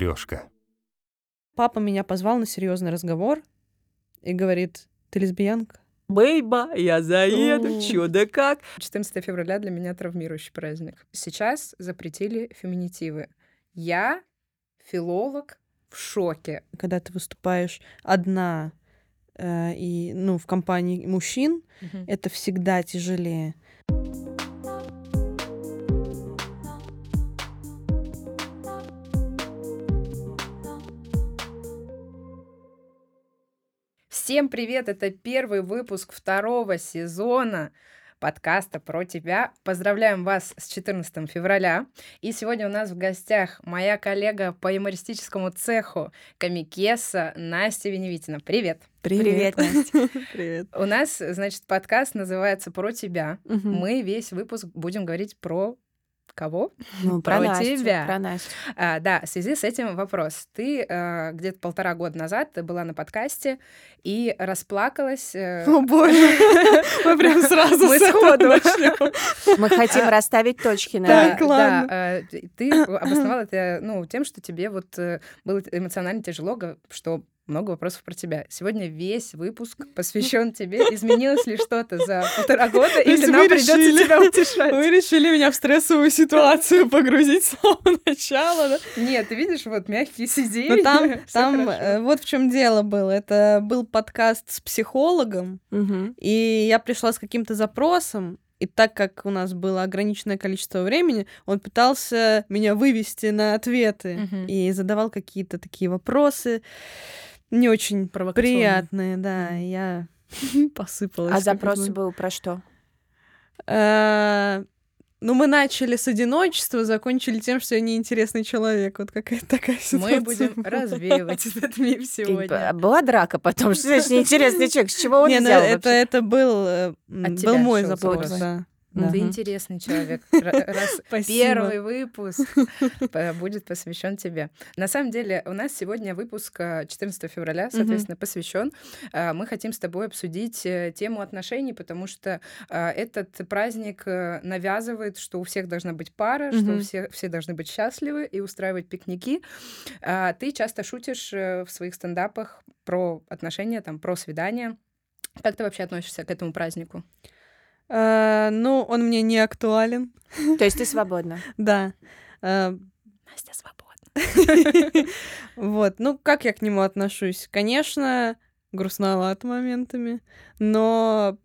матрешка. Папа меня позвал на серьезный разговор и говорит, ты лесбиянка? Бейба, я заеду, О. чё да как. 14 февраля для меня травмирующий праздник. Сейчас запретили феминитивы. Я, филолог, в шоке. Когда ты выступаешь одна э, и, ну, в компании мужчин, это всегда тяжелее. Всем привет! Это первый выпуск второго сезона подкаста про тебя. Поздравляем вас с 14 февраля. И сегодня у нас в гостях моя коллега по юмористическому цеху Комикеса Настя Веневитина. Привет! Привет, Настя. Привет. У нас, значит, подкаст называется «Про тебя». Мгм. Мы весь выпуск будем говорить про кого? Ну, Про про Настю, тебя. Про Настю. А, да, в связи с этим вопрос. Ты э, где-то полтора года назад была на подкасте и расплакалась. э, О боже, мы прям сразу Мы с этого сходу. Мы хотим расставить точки на Да, Так, ладно. э, ты- обосновала это ну, тем, что тебе вот было эмоционально тяжело, что много вопросов про тебя. Сегодня весь выпуск посвящен тебе. Изменилось ли что-то за полтора года, или нам придется тебя утешать? Вы решили меня в стрессовую ситуацию погрузить с самого начала, да? Нет, ты видишь, вот мягкие сиденья. Но там, там э, вот в чем дело было. Это был подкаст с психологом, Мгм. и я пришла с каким-то запросом, и так как у нас было ограниченное количество времени, он пытался меня вывести на ответы Мгм. и задавал какие-то такие вопросы не очень приятные, да. Я посыпалась. А запрос бы. был про что? Э, Ну, мы начали с одиночества, закончили тем, что я неинтересный человек. Вот какая-то такая ситуация. Мы будем была. развеивать этот миф Б- сегодня. Была драка потом? Что значит неинтересный человек? С чего он Не, ну, взял это, это был, э, был мой запрос, запрос. да. Ты интересный человек. Раз первый выпуск будет посвящен тебе. На самом деле, у нас сегодня выпуск э, 14 февраля, соответственно, посвящен. Э, Мы хотим с тобой обсудить э, тему отношений, потому что э, этот праздник э, навязывает, что у всех должна быть пара, что у Мгм. всех все должны быть счастливы и устраивать пикники. А Ты часто шутишь э, в своих стендапах про отношения, там, про свидания. Как ты вообще относишься к этому празднику? Э, Ну, он мне не актуален, То есть ты свободна? да. Э, Настя свободна. Вот, ну, как я к нему отношусь? Конечно, грустновато моментами, но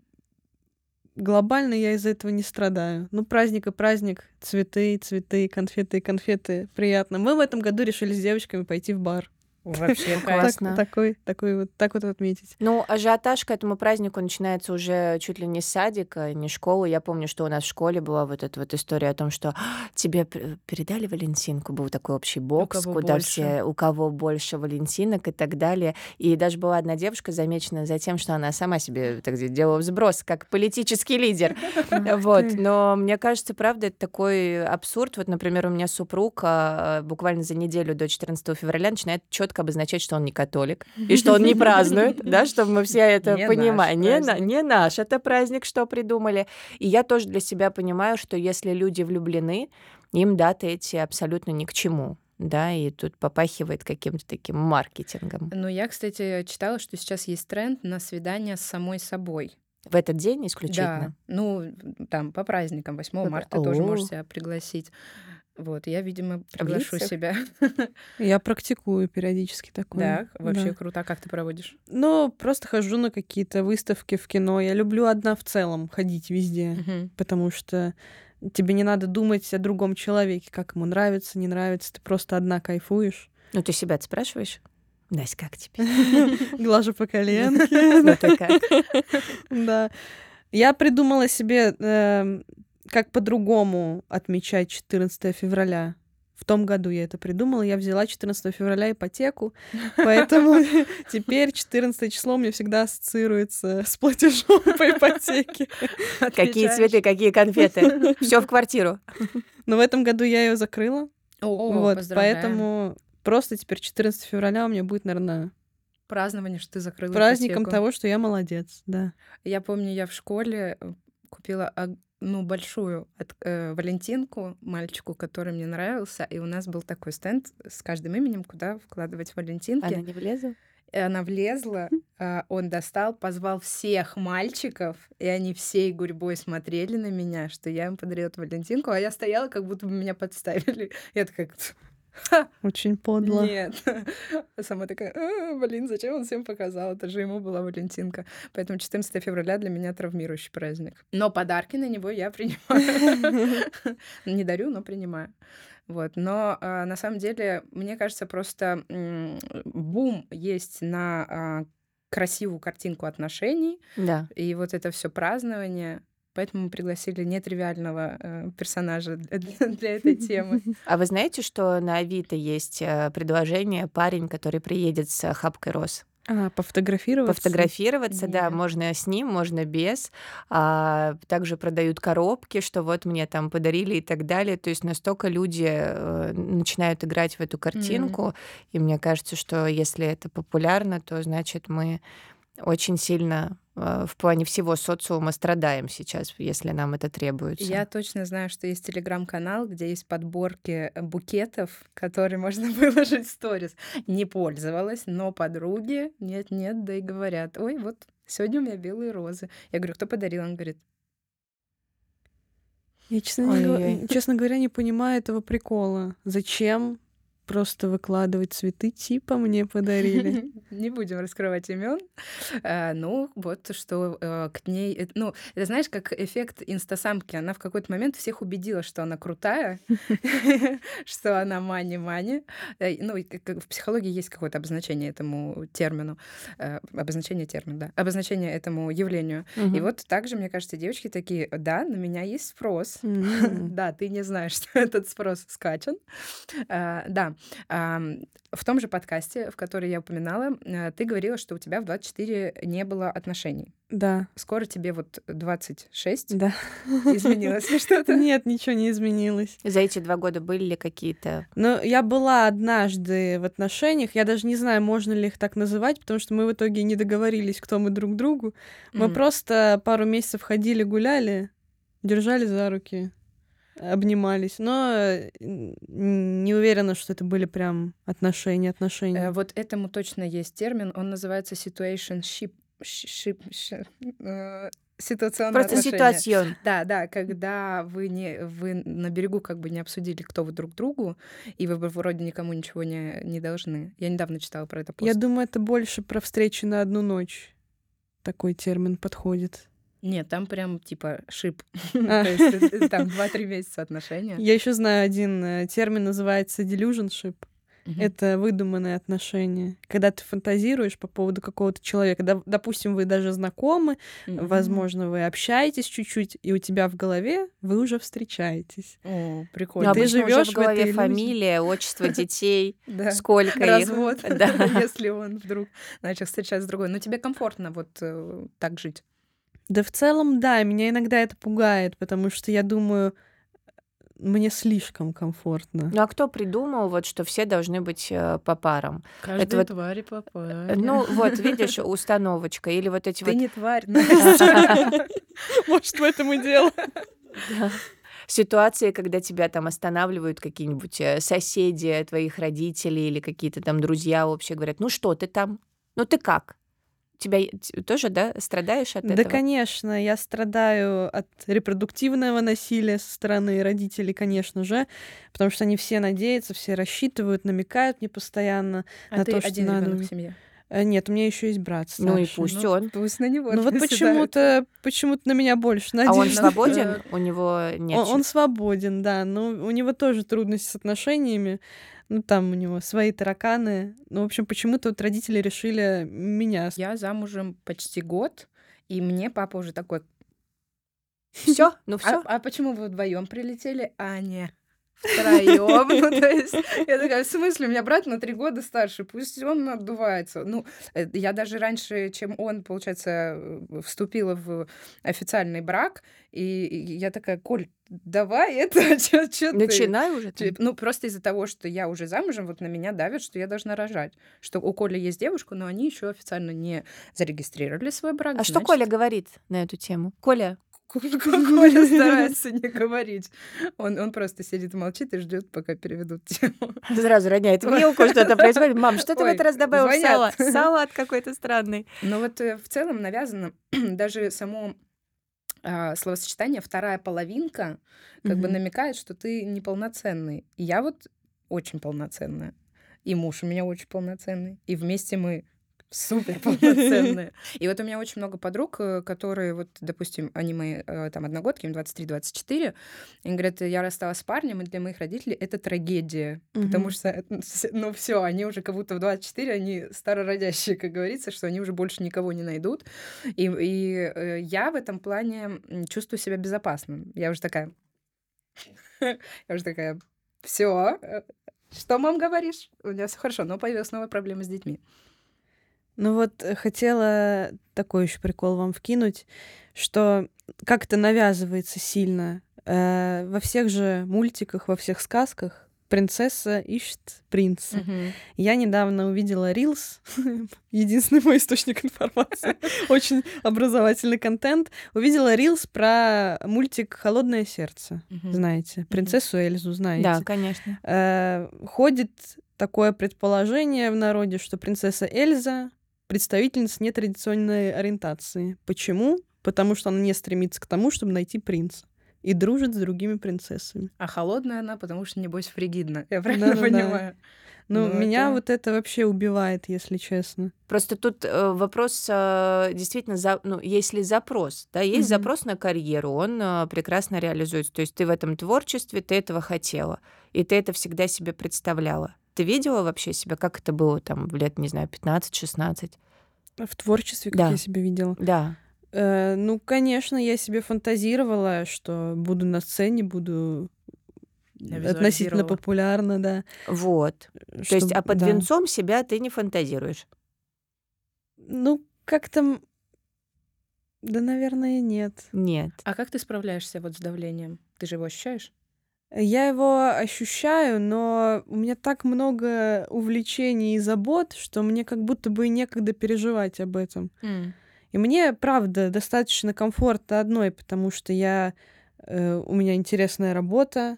глобально я из-за этого не страдаю. Ну, праздник и праздник, цветы, цветы, конфеты, конфеты, приятно. Мы в этом году решили с девочками пойти в бар. Вообще Класс. Классно. Так, такой, такой вот, так вот отметить. Ну, ажиотаж к этому празднику начинается уже чуть ли не с садика, не школы. Я помню, что у нас в школе была вот эта вот история о том, что «А, тебе передали Валентинку, был такой общий бокс, куда больше. все, у кого больше Валентинок и так далее. И даже была одна девушка замечена за тем, что она сама себе так сказать, делала взброс, как политический лидер. Вот, но мне кажется, правда, это такой абсурд. Вот, например, у меня супруг а, буквально за неделю до 14 февраля начинает четко обозначать, что он не католик и что он не празднует, да, чтобы мы все это Не понимали. Не, на- не наш, это праздник, что придумали. И я тоже для себя понимаю, что если люди влюблены, им даты эти абсолютно ни к чему. Да, и тут попахивает каким-то таким маркетингом. Ну, я, кстати, читала, что сейчас есть тренд на свидание с самой собой. В этот день Да, исключительно. ну, там, по праздникам, 8 Да-да. марта тоже можешь себя пригласить. Вот, я, видимо, приглашу себя. Я практикую периодически такое. Да, вообще Да. круто. А как ты проводишь? Ну, просто хожу на какие-то выставки в кино. Я люблю одна в целом ходить везде, Мгм. потому что тебе не надо думать о другом человеке, как ему нравится, не нравится. Ты просто одна кайфуешь. Ну, ты себя спрашиваешь? Настя, как тебе? Глажу по коленке. Ну, ты как? Да. Я придумала себе, эм, как по-другому отмечать 14 февраля. В том году я это придумала. Я взяла 14 февраля ипотеку, поэтому теперь 14 число у меня всегда ассоциируется с платежом по ипотеке. Какие цветы, какие конфеты? Все в квартиру. Но в этом году я ее закрыла. Вот, поэтому просто теперь 14 февраля у меня будет, наверное, Празднование, что ты закрыла праздником ипотеку. того, что я молодец, да. Я помню, я в школе э, купила ну, большую от, э, Валентинку, мальчику, который мне нравился, и у нас был такой стенд с каждым именем, куда вкладывать Валентинки. Она не влезла? И она влезла, э, он достал, позвал всех мальчиков, и они всей гурьбой смотрели на меня, что я им подарила Валентинку, а я стояла, как будто бы меня подставили. Я такая! Очень подло. Нет. Сама такая, а, блин, зачем он всем показал? Это же ему была Валентинка. Поэтому 14 февраля для меня травмирующий праздник. Но подарки на него я принимаю. Не дарю, но принимаю. Вот. Но а, на самом деле, мне кажется, просто м, бум есть на а, красивую картинку отношений. Да. И вот это все празднование. Поэтому мы пригласили нетривиального э, персонажа для, для этой темы. А вы знаете, что на Авито есть э, предложение парень, который приедет с хапкой роз? А, пофотографироваться? Пофотографироваться, Нет. да, можно с ним, можно без. А, также продают коробки, что вот мне там подарили и так далее. То есть настолько люди э, начинают играть в эту картинку, mm-hmm. и мне кажется, что если это популярно, то значит мы очень сильно э, в плане всего социума страдаем сейчас, если нам это требуется. Я точно знаю, что есть телеграм-канал, где есть подборки букетов, которые можно выложить в сторис. Не пользовалась, но подруги нет-нет, да и говорят, ой, вот сегодня у меня белые розы. Я говорю, кто подарил? Он говорит, я, честно, не, честно говоря, не понимаю этого прикола. Зачем просто выкладывать цветы, типа мне подарили. Не будем раскрывать имен. А, ну, вот что э, к ней... Э, ну, это знаешь, как эффект инстасамки. Она в какой-то момент всех убедила, что она крутая, что она мани-мани. Э, ну, в психологии есть какое-то обозначение этому термину. Обозначение термина, да. Обозначение этому явлению. И вот также, мне кажется, девочки такие, да, на меня есть спрос. Да, ты не знаешь, что этот спрос скачан. Да, в том же подкасте, в который я упоминала, э, ты говорила, что у тебя в 24 не было отношений. Да. Скоро тебе вот 26. Да. Изменилось что-то? Нет, ничего не изменилось. За эти два года были ли какие-то? Ну, я была однажды в отношениях. Я даже не знаю, можно ли их так называть, потому что мы в итоге не договорились, кто мы друг другу. Мы mm. просто пару месяцев ходили, гуляли, держали за руки обнимались, но э, не уверена, что это были прям отношения, отношения. Э, вот этому точно есть термин, он называется situation ship, ship, э, ситуационное Просто ситуацион. Да, да, когда вы не вы на берегу как бы не обсудили, кто вы друг другу, и вы вроде никому ничего не, не должны. Я недавно читала про это пост. Я думаю, это больше про встречи на одну ночь. Такой термин подходит. Нет, там прям типа шип. А. То есть там 2-3 месяца отношения. Я еще знаю один э, термин, называется delusionship. Это выдуманные отношения. Когда ты фантазируешь по поводу какого-то человека. Допустим, вы даже знакомы, возможно, вы общаетесь чуть-чуть, и у тебя в голове вы уже встречаетесь. О, прикольно. Ты живешь в голове фамилия, отчество детей, сколько их. Развод, если он вдруг начал встречаться с другой. Но тебе комфортно вот э, так жить. Да в целом, да, меня иногда это пугает, потому что я думаю, мне слишком комфортно. Ну а кто придумал, вот, что все должны быть э, по парам? Каждая это вот, твари по паре. Ну вот, видишь, установочка. Или вот эти Ты вот... не тварь. Может, в этом и дело. Ситуации, когда тебя там останавливают какие-нибудь э, соседи твоих родителей или какие-то там друзья вообще говорят, ну что ты там? Ну ты как? Тебя тоже, да, страдаешь от да, этого? Да, конечно, я страдаю от репродуктивного насилия со стороны родителей, конечно же, потому что они все надеются, все рассчитывают, намекают мне постоянно а на ты то, что один надо... в семье? Э, нет, у меня еще есть брат старший. Ну и пусть ну, он. Пусть на него. Ну вот почему-то почему-то на меня больше надеются. А он свободен? У него нет. Он, он свободен, да, но у него тоже трудности с отношениями. Ну, там у него свои тараканы. Ну, в общем, почему-то вот родители решили меня. Я замужем почти год, и мне папа уже такой... Все, ну все. А, а почему вы вдвоем прилетели, а не втроем. Ну, то есть, я такая, в смысле, у меня брат на три года старше, пусть он отдувается. Ну, э, я даже раньше, чем он, получается, э, вступила в официальный брак, и я такая, Коль, давай это, что ты... Начинай уже. Ну, просто из-за того, что я уже замужем, вот на меня давят, что я должна рожать. Что у Коли есть девушка, но они еще официально не зарегистрировали свой брак. А значит... что Коля говорит на эту тему? Коля, Коля старается не говорить. Он, он просто сидит молчит и ждет, пока переведут тему. Сразу роняет вилку, что-то происходит. Мам, что ты в этот раз добавил сало? Салат какой-то странный. Но вот э, в целом навязано даже само а, словосочетание «вторая половинка» как бы намекает, что ты неполноценный. И я вот очень полноценная. И муж у меня очень полноценный. И вместе мы супер полноценные. И вот у меня очень много подруг, э, которые, вот, допустим, они мои э, там одногодки, им 23-24, и говорят, я рассталась с парнем, и для моих родителей это трагедия, потому что, ну все, они уже как будто в 24, они старородящие, как говорится, что они уже больше никого не найдут. И, и э, я в этом плане чувствую себя безопасным. Я уже такая... Я уже такая, все, что, мам, говоришь? У меня все хорошо, но появилась новая проблема с детьми. Ну вот э, хотела такой еще прикол вам вкинуть, что как-то навязывается сильно э, во всех же мультиках, во всех сказках принцесса ищет принца. Мгм. Я недавно увидела Reels, единственный мой источник информации, очень образовательный контент. Увидела Reels про мультик «Холодное сердце», Мгм. знаете, принцессу Эльзу, знаете. Да, конечно. Э, ходит такое предположение в народе, что принцесса Эльза представительница нетрадиционной ориентации. Почему? Потому что она не стремится к тому, чтобы найти принца. И дружит с другими принцессами. А холодная она, потому что, небось, фригидна. Я правильно Да-да-да. понимаю? Ну, Ну, меня это- вот это вообще убивает, если честно. Просто тут э, вопрос э, действительно, за, ну, если запрос, да, есть Мгм. запрос на карьеру, он э, прекрасно реализуется. То есть ты в этом творчестве, ты этого хотела, и ты это всегда себе представляла. Ты видела вообще себя, как это было там в лет, не знаю, 15-16? В творчестве, как Да. я себя видела. Да. Э, ну, конечно, я себе фантазировала, что буду на сцене, буду относительно популярна, да. Вот. То есть, а под венцом себя ты не фантазируешь. Ну, как-то... м, Да, наверное, нет. Нет. А как ты справляешься вот с давлением? Ты же его ощущаешь? Я его ощущаю, но у меня так много увлечений и забот, что мне как будто бы некогда переживать об этом. И мне, правда, достаточно комфортно одной, потому что я, э, у меня интересная работа,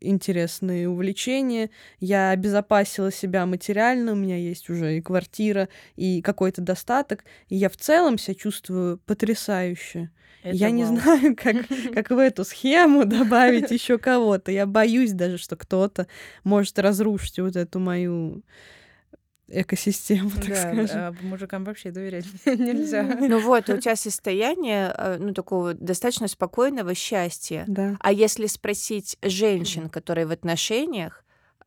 интересные увлечения, я обезопасила себя материально, у меня есть уже и квартира, и какой-то достаток, и я в целом себя чувствую потрясающе. я не знаю, как, как в эту схему добавить еще кого-то. Я боюсь даже, что кто-то может разрушить вот эту мою экосистему, так Да, скажем. а мужикам вообще доверять нельзя. Ну вот, у тебя состояние, э, ну, такого достаточно спокойного счастья. Да. А если спросить женщин, которые в отношениях,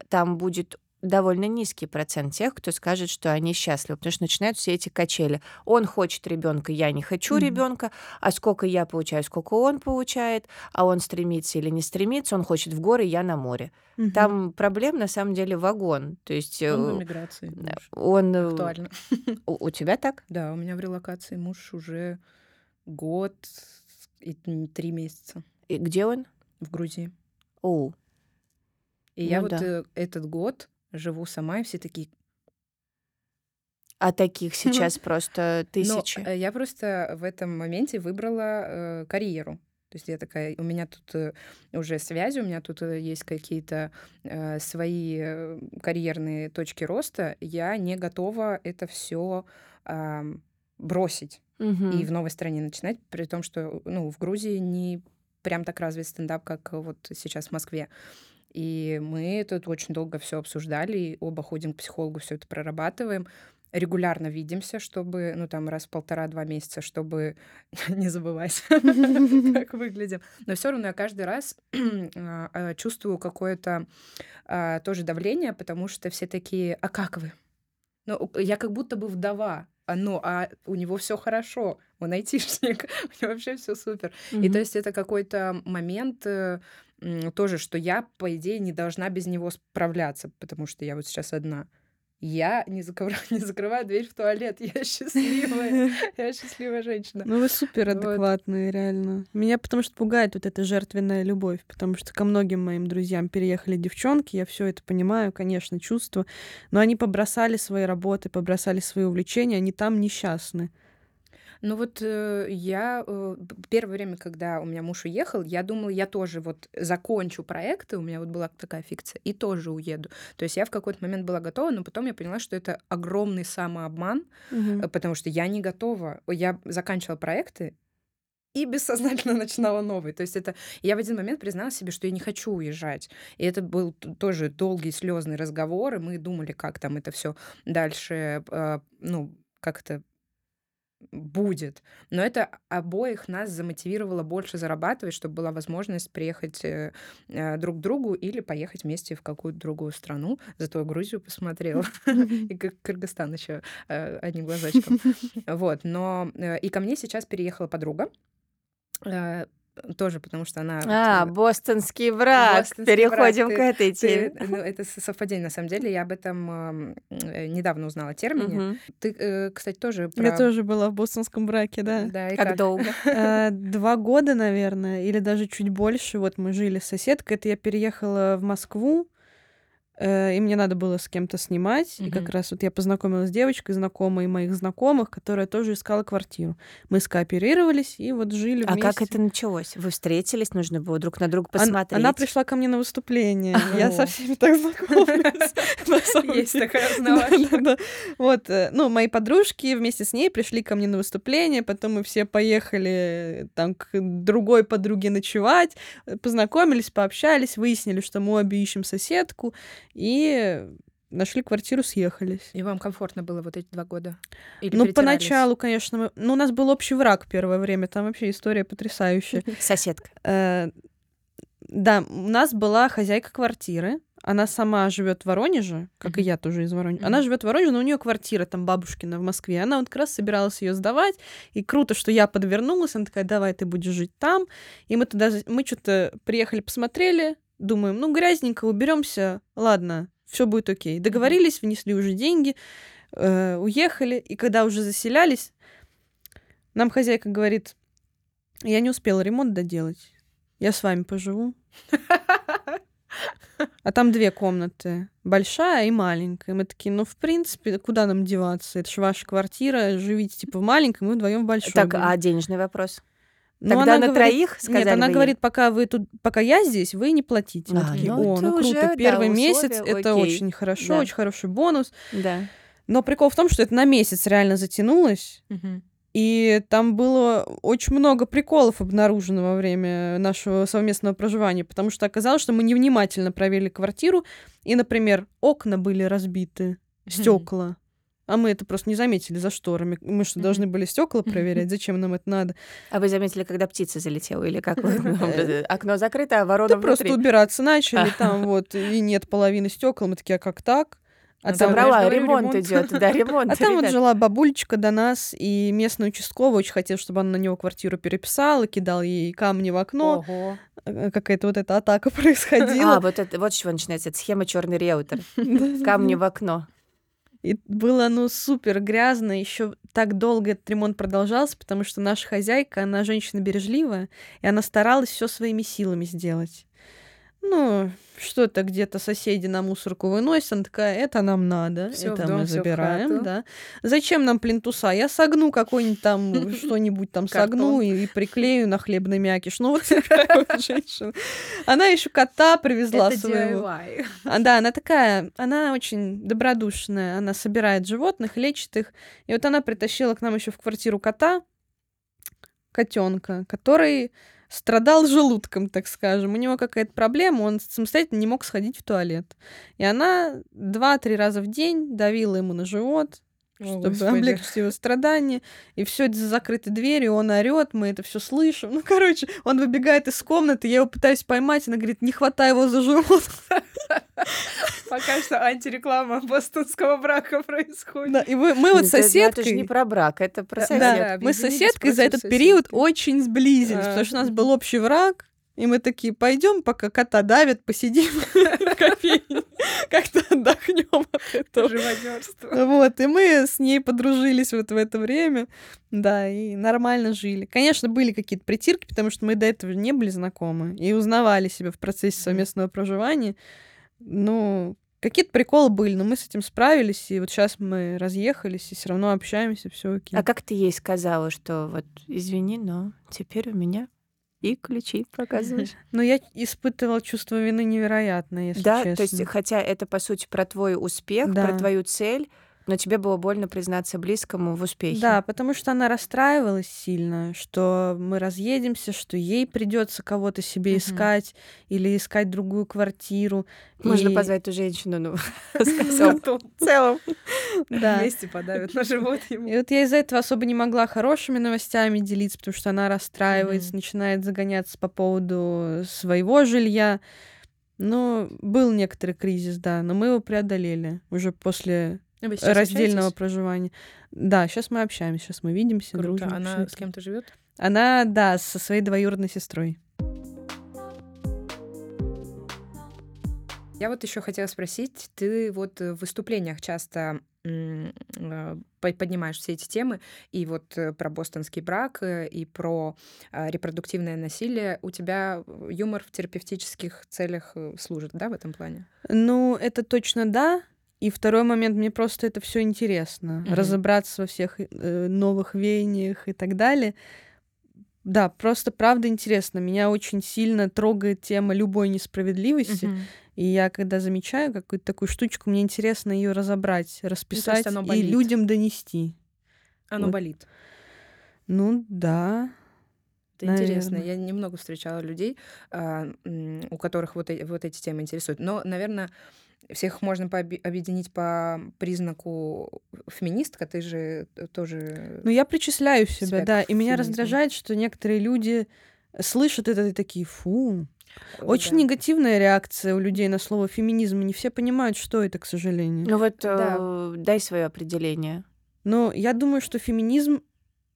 там будет довольно низкий процент тех, кто скажет, что они счастливы, потому что начинают все эти качели. Он хочет ребенка, я не хочу Мгм. ребенка, а сколько я получаю, сколько он получает, а он стремится или не стремится, он хочет в горы, я на море. Мгм. Там проблем на самом деле вагон. То есть э, Он в эмиграции. э, он... э, Актуально. У, у тебя так? Да, у меня в релокации муж уже год и три месяца И где он? в Грузии. О, И я Ну вот да. э, этот год живу сама, и все такие... а таких сейчас просто Но тысячи. э, я просто в этом моменте выбрала э, карьеру. То есть я такая, у меня тут э, уже связи, у меня тут э, есть какие-то э, свои э, карьерные точки роста. Я не готова это все бросить Мгм. и в новой стране начинать, при том, что ну, в Грузии не прям так развит стендап, как вот сейчас в Москве. И мы тут очень долго все обсуждали, и оба ходим к психологу, все это прорабатываем. Регулярно видимся, чтобы, ну, там, раз в полтора-два месяца, чтобы не забывать, как выглядим. Но все равно я каждый раз а, а, чувствую какое-то а, тоже давление, потому что все такие, а как вы? Ну, я как будто бы вдова, ну, а у него все хорошо, он айтишник, у него вообще все супер. И то есть это какой-то момент э, тоже, что я, по идее, не должна без него справляться, потому что я вот сейчас одна. Я не, закрываю, не закрываю дверь в туалет, я счастливая, я счастливая женщина. Ну, вы супер Вот. адекватные, реально. Меня потому что пугает вот эта жертвенная любовь, потому что ко многим моим друзьям переехали девчонки, я все это понимаю, конечно, чувства, но они побросали свои работы, побросали свои увлечения, они там несчастны. Ну вот э, я э, первое время, когда у меня муж уехал, я думала, я тоже вот закончу проекты, у меня вот была такая фикция, и тоже уеду. То есть я в какой-то момент была готова, но потом я поняла, что это огромный самообман, э, потому что я не готова. Я заканчивала проекты, и бессознательно начинала новый. То есть это я в один момент признала себе, что я не хочу уезжать. И это был тоже долгий слезный разговор, и мы думали, как там это все дальше, э, ну, как-то будет. Но это обоих нас замотивировало больше зарабатывать, чтобы была возможность приехать э, э, друг к другу или поехать вместе в какую-то другую страну. Зато я Грузию посмотрела. И Кыр- Кыргызстан еще одним глазочком. Вот, но э, и ко мне сейчас переехала подруга. Э, Тоже потому что она... А, вот, бостонский враг. Бостонский Переходим враг. к этой ты- теме. ну, это совпадение, на самом деле. Я об этом э, недавно узнала термине. Мгм. Ты, э, кстати, тоже Я про... тоже была в бостонском браке, да. Да, и Как как? долго? Э, Два года, наверное, или даже чуть больше. Вот мы жили с соседкой. Это я переехала в Москву, э, и мне надо было с кем-то снимать. И как раз вот я познакомилась с девочкой, знакомой моих знакомых, которая тоже искала квартиру. Мы скооперировались и вот жили А вместе. как это началось? Вы встретились, нужно было друг на друга посмотреть. Она пришла ко мне на выступление. Я со всеми так знакомлюсь. самом Есть такая да. Вот, э, ну, мои подружки вместе с ней пришли ко мне на выступление, потом мы все поехали э, там к другой подруге ночевать, э, познакомились, пообщались, выяснили, что мы обе ищем соседку, и нашли квартиру, съехались. И вам комфортно было вот эти два года? Или ну, поначалу, конечно, мы... ну, у нас был общий враг первое время, там вообще история потрясающая. Соседка. Э, Да, у нас была хозяйка квартиры. Она сама живет в Воронеже, как и Мгм. я тоже из Воронежа. Мгм. Она живет в Воронеже, но у нее квартира там бабушкина в Москве. Она вот как раз собиралась ее сдавать. И круто, что я подвернулась. Она такая, давай ты будешь жить там. И мы туда, мы что-то приехали, посмотрели, думаем, ну грязненько, уберемся, ладно, все будет окей. Договорились, внесли уже деньги, э, уехали. И когда уже заселялись, нам хозяйка говорит, я не успела ремонт доделать. Я с вами поживу. А там две комнаты. Большая и маленькая. Мы такие, ну, в принципе, куда нам деваться? Это же ваша квартира. Живите, типа, в маленькой, мы вдвоем в большой. Так, будем». а денежный вопрос? Ну, Тогда она на говорит- троих сказали Нет, она бы говорит, пока вы тут, пока я здесь, вы не платите. Мы А, такие, ну о, это ну круто. уже, да, Первый условия, месяц это окей. очень хорошо, Да. очень хороший бонус. Да. Но прикол в том, что это на месяц реально затянулось. Мгм. И там было очень много приколов обнаружено во время нашего совместного проживания, потому что оказалось, что мы невнимательно проверили квартиру, и, например, окна были разбиты, стекла. А мы это просто не заметили за шторами. Мы что, должны были стекла проверять? Зачем нам это надо? А вы заметили, когда птица залетела? Или как вы? Э, Окно закрыто, а ворона Да просто убираться начали, там вот, и нет половины стекол. Мы такие, а как так? А Ну, там, Забрала, ремонт ремонт. идет, да, ремонт. а там вот жила бабулечка до нас, и местный участковый очень хотел, чтобы она на него квартиру переписала, кидал ей камни в окно. Ого. Э, Какая-то вот эта атака происходила. А, вот это, вот с чего начинается эта схема черный риэлтор. Камни в окно. И было, ну, супер грязно. Еще так долго этот ремонт продолжался, потому что наша хозяйка, она женщина бережливая, и она старалась все своими силами сделать. Ну, что-то где-то соседи на мусорку выносят, она такая, это нам надо, Всё это дом, мы забираем, да. Зачем нам плинтуса? Я согну какой-нибудь там, что-нибудь там согну и, и приклею на хлебный мякиш. Ну, вот такая вот женщина. Она еще кота привезла Это своего. DIY. А, да, она такая, она очень добродушная, она собирает животных, лечит их. И вот она притащила к нам еще в квартиру кота, котенка, который страдал желудком, так скажем. У него какая-то проблема, он самостоятельно не мог сходить в туалет. И она два-три раза в день давила ему на живот, О, чтобы Господи. облегчить его страдания. И все это за закрытой дверью, он орет, мы это все слышим. Ну, короче, он выбегает из комнаты, я его пытаюсь поймать, она говорит, не хватай его за живот. Пока что антиреклама бостонского брака происходит. Да, и вы- мы вот с Это- Это же не соседкой... про брак, это про Да, сосед. Да, мы с соседкой за этот период очень сблизились, А. потому что у нас был общий враг, и мы такие, пойдем, пока кота давят, посидим в кофейне, как-то отдохнем от этого. Живодерство. Вот, и мы с ней подружились вот в это время, да, и нормально жили. Конечно, были какие-то притирки, потому что мы до этого не были знакомы и узнавали себя в процессе совместного проживания. Ну, Какие-то приколы были, но мы с этим справились, и вот сейчас мы разъехались, и все равно общаемся, все окей. А как ты ей сказала, что вот извини, но теперь у меня и ключи показываешь? Но я испытывала чувство вины невероятное, если Да, честно. то есть, хотя это по сути про твой успех, Да. про твою цель, но тебе было больно признаться близкому в успехе. Да, потому что она расстраивалась сильно, что мы разъедемся, что ей придется кого-то себе Мгм. искать или искать другую квартиру. Можно И- позвать ту женщину, ну, сказал. В целом. Да. Вместе подавят на живот ему. И вот я из-за этого особо не могла хорошими новостями делиться, потому что она расстраивается, начинает загоняться по поводу своего жилья. Ну, был некоторый кризис, да, но мы его преодолели уже после Вы раздельного общаетесь? проживания. Да, сейчас мы общаемся, сейчас мы видимся, Круто. дружим. Она с кем-то живет? Она, да, со своей двоюродной сестрой. Я вот еще хотела спросить, ты вот в выступлениях часто э, по- поднимаешь все эти темы, и вот э, про бостонский брак, э, и про репродуктивное насилие. У тебя юмор в терапевтических целях служит, да, в этом плане? Ну, это точно да. И второй момент, мне просто это все интересно. Мгм. Разобраться во всех э, новых веяниях и так далее. Да, просто правда интересно. Меня очень сильно трогает тема любой несправедливости. И я, когда замечаю какую-то такую штучку, мне интересно ее разобрать, расписать оно и людям донести. Оно Вот. болит. Ну да. Это интересно. Наверно. Я немного встречала людей, а, у которых вот, э- вот эти темы интересуют. Но, наверное, всех можно пообе- объединить по признаку феминистка. Ты же тоже... Ну, я причисляю себя, себя да. И меня феминизму. раздражает, что некоторые люди слышат это и такие, фу. Очень да. негативная реакция у людей на слово феминизм. и Не все понимают, что это, к сожалению. Ну вот Да. э, дай свое определение. Но я думаю, что феминизм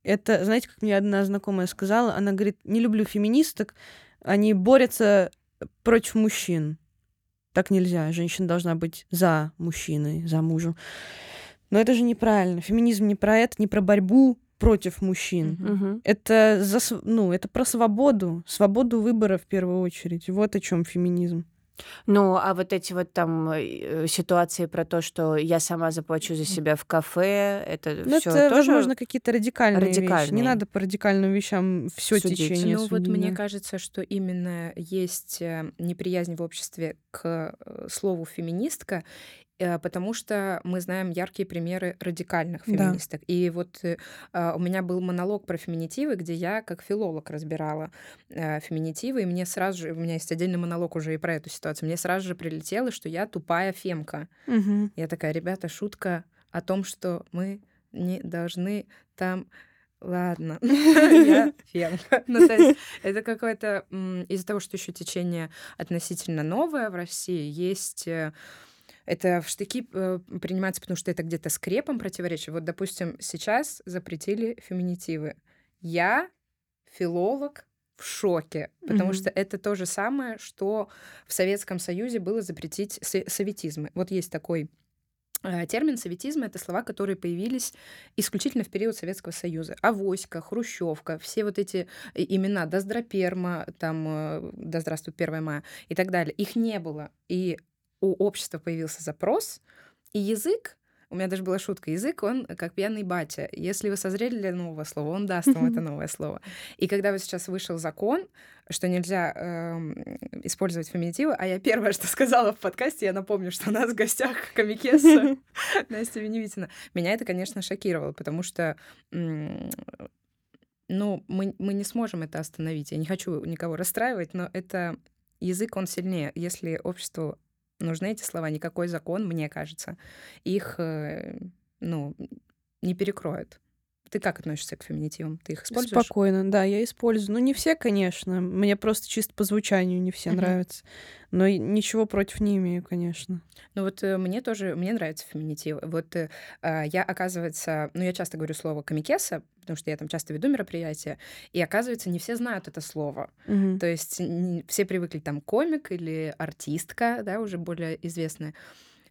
это, знаете, как мне одна знакомая сказала, она говорит, не люблю феминисток, они борются против мужчин. Так нельзя. Женщина должна быть за мужчиной, за мужем. Но это же неправильно. Феминизм не про это, не про борьбу против мужчин. Мгм. Это за, ну, это про свободу, свободу выбора в первую очередь. Вот о чем феминизм. Ну, а вот эти вот там э, ситуации про то, что я сама заплачу за себя в кафе, это Ну, все это, тоже возможно, какие-то радикальные, вещи. Не радикальные. надо по радикальным вещам все Судить. течение Ну вот судить, мне да. кажется, что именно есть э, неприязнь в обществе к э, слову феминистка, потому что мы знаем яркие примеры радикальных Да. феминисток. И вот э, а, у меня был монолог про феминитивы, где я как филолог разбирала э, феминитивы, и мне сразу же, у меня есть отдельный монолог уже и про эту ситуацию, мне сразу же прилетело, что я тупая фемка. Мгм. Я такая, ребята, шутка о том, что мы не должны там... Ладно, я фемка. Ну, то есть это какое-то... Из-за того, что еще течение относительно новое в России, есть... э, Это в штыки э, принимается, потому что это где-то скрепом противоречие. Вот, допустим, сейчас запретили феминитивы. Я филолог в шоке, потому Мгм. что это то же самое, что в Советском Союзе было запретить со- советизмы. Вот есть такой э, термин советизм это слова, которые появились исключительно в период Советского Союза. Авоська, Хрущевка, все вот эти и- имена, Доздроперма, там, э, да здравствует 1 мая и так далее. Их не было. И у общества появился запрос, и язык, у меня даже была шутка, язык, он как пьяный батя. Если вы созрели для нового слова, он даст вам это новое слово. И когда вот сейчас вышел закон, что нельзя эм, использовать феминитивы, а я первое, что сказала в подкасте, я напомню, что у нас в гостях комикесса Настя Веневитина. Меня это, конечно, шокировало, потому что ну, мы, мы не сможем это остановить. Я не хочу никого расстраивать, но это язык, он сильнее. Если обществу нужны эти слова, никакой закон, мне кажется, их, э, ну, не перекроет. Ты как относишься к феминитивам? Ты их используешь? Спокойно, да, я использую. Ну, не все, конечно. Мне просто чисто по звучанию не все нравятся. Но ничего против не имею, конечно. Ну вот э, мне тоже, мне нравится феминитив. Вот э, а, я, оказывается, ну я часто говорю слово комикеса, потому что я там часто веду мероприятия, и оказывается, не все знают это слово. То есть все привыкли там комик или артистка, да, уже более известная.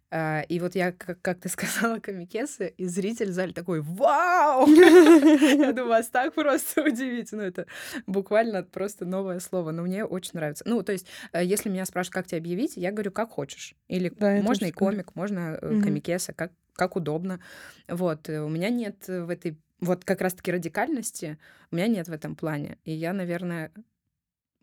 А, и вот я, как, как ты сказала, комикесы, и зритель в зале такой «Вау!» Я думаю, вас так просто удивить. Ну, это буквально просто новое слово. Но мне очень нравится. Ну, то есть, э, если меня спрашивают, как тебя объявить, я говорю, как хочешь. Или можно и комик, можно э, Мгм. комикеса, как, как удобно. Вот. э, У меня нет в этой вот как раз-таки радикальности, у меня нет в этом плане. И я, наверное,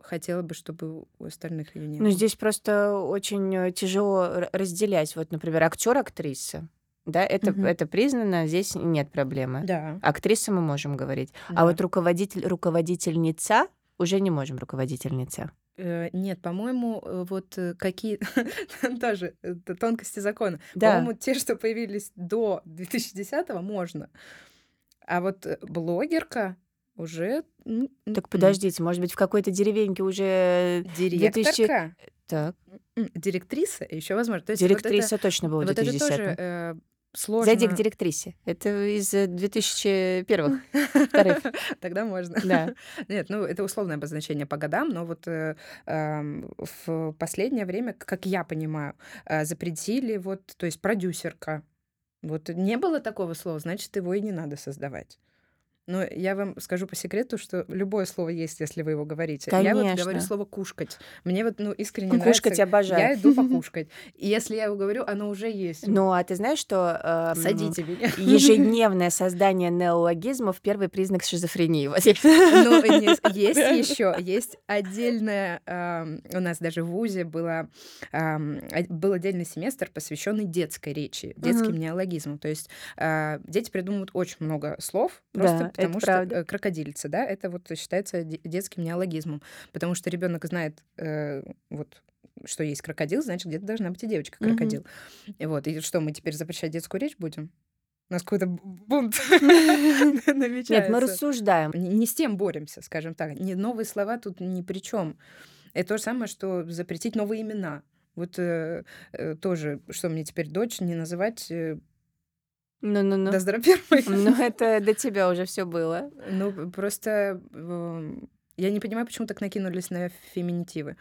хотела бы, чтобы у остальных ее не Ну, было. здесь просто очень э, тяжело разделять. Вот, например, актер, актриса. Да, это, Мгм. это признано, здесь нет проблемы. Да. Актриса мы можем говорить. да. А вот руководитель, руководительница уже не можем руководительница. Э, Нет, по-моему, э, вот какие тоже тонкости закона. Да. По-моему, те, что появились до 2010-го, можно. А вот блогерка уже... Так подождите, может быть, в какой-то деревеньке уже... Директорка, Так, м, директриса, еще возможно. То есть вот это- директриса точно была в Вот это 2010 тоже э, сложно. Зайди к директрисе. Это из 2001-х. вторых. Тогда можно. Да. Нет, ну это условное обозначение по годам, но вот э, в последнее время, как я понимаю, э, запретили вот, то есть продюсерка. Вот не было такого слова, значит, его и не надо создавать. Но я вам скажу по секрету, что любое слово есть, если вы его говорите. Я вот говорю Конечно. слово кушкать. Мне вот ну искренне Кушкать нравится. обожаю. Я иду покушать. И если я его говорю, оно уже есть. Ну, а ты знаешь, что... эм, Садите меня. Ежедневное создание неологизмов — первый признак шизофрении. Вот Ну, не- есть еще, есть отдельная, ам, у нас даже в ВУЗе было, ам, а- был отдельный семестр, посвященный детской речи, детским Мгм. неологизмам. То есть а, дети придумывают очень много слов, просто Да, это потому что правда. э, крокодильцы, да, это вот считается де- детским неологизмом, потому что ребенок знает э, вот что есть крокодил, значит, где-то должна быть и девочка Мгм. крокодил. И вот, и что, мы теперь запрещать детскую речь будем? У нас какой-то бунт намечается. Нет, мы рассуждаем. Не, с тем боремся, скажем так. Новые слова тут ни при чем. Это то же самое, что запретить новые имена. Вот э, э, тоже, что мне теперь дочь не называть э, Ну-ну-ну. да здра первой. Ну, это до тебя уже все было. Ну, просто э, я не понимаю, почему так накинулись на феминитивы.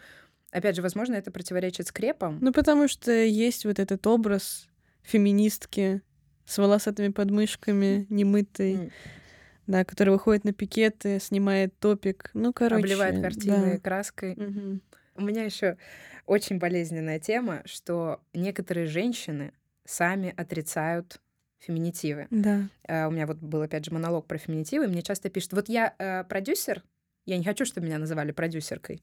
Опять же, возможно, это противоречит скрепам. Ну, потому что есть вот этот образ феминистки с волосатыми подмышками, немытой, М, да, которая выходит на пикеты, снимает топик. Ну, короче, обливает картины да. краской. Мгм. У меня еще очень болезненная тема, что некоторые женщины сами отрицают феминитивы. Да. Э, У меня вот был, опять же, монолог про феминитивы, мне часто пишут, вот я э, продюсер, я не хочу, чтобы меня называли продюсеркой.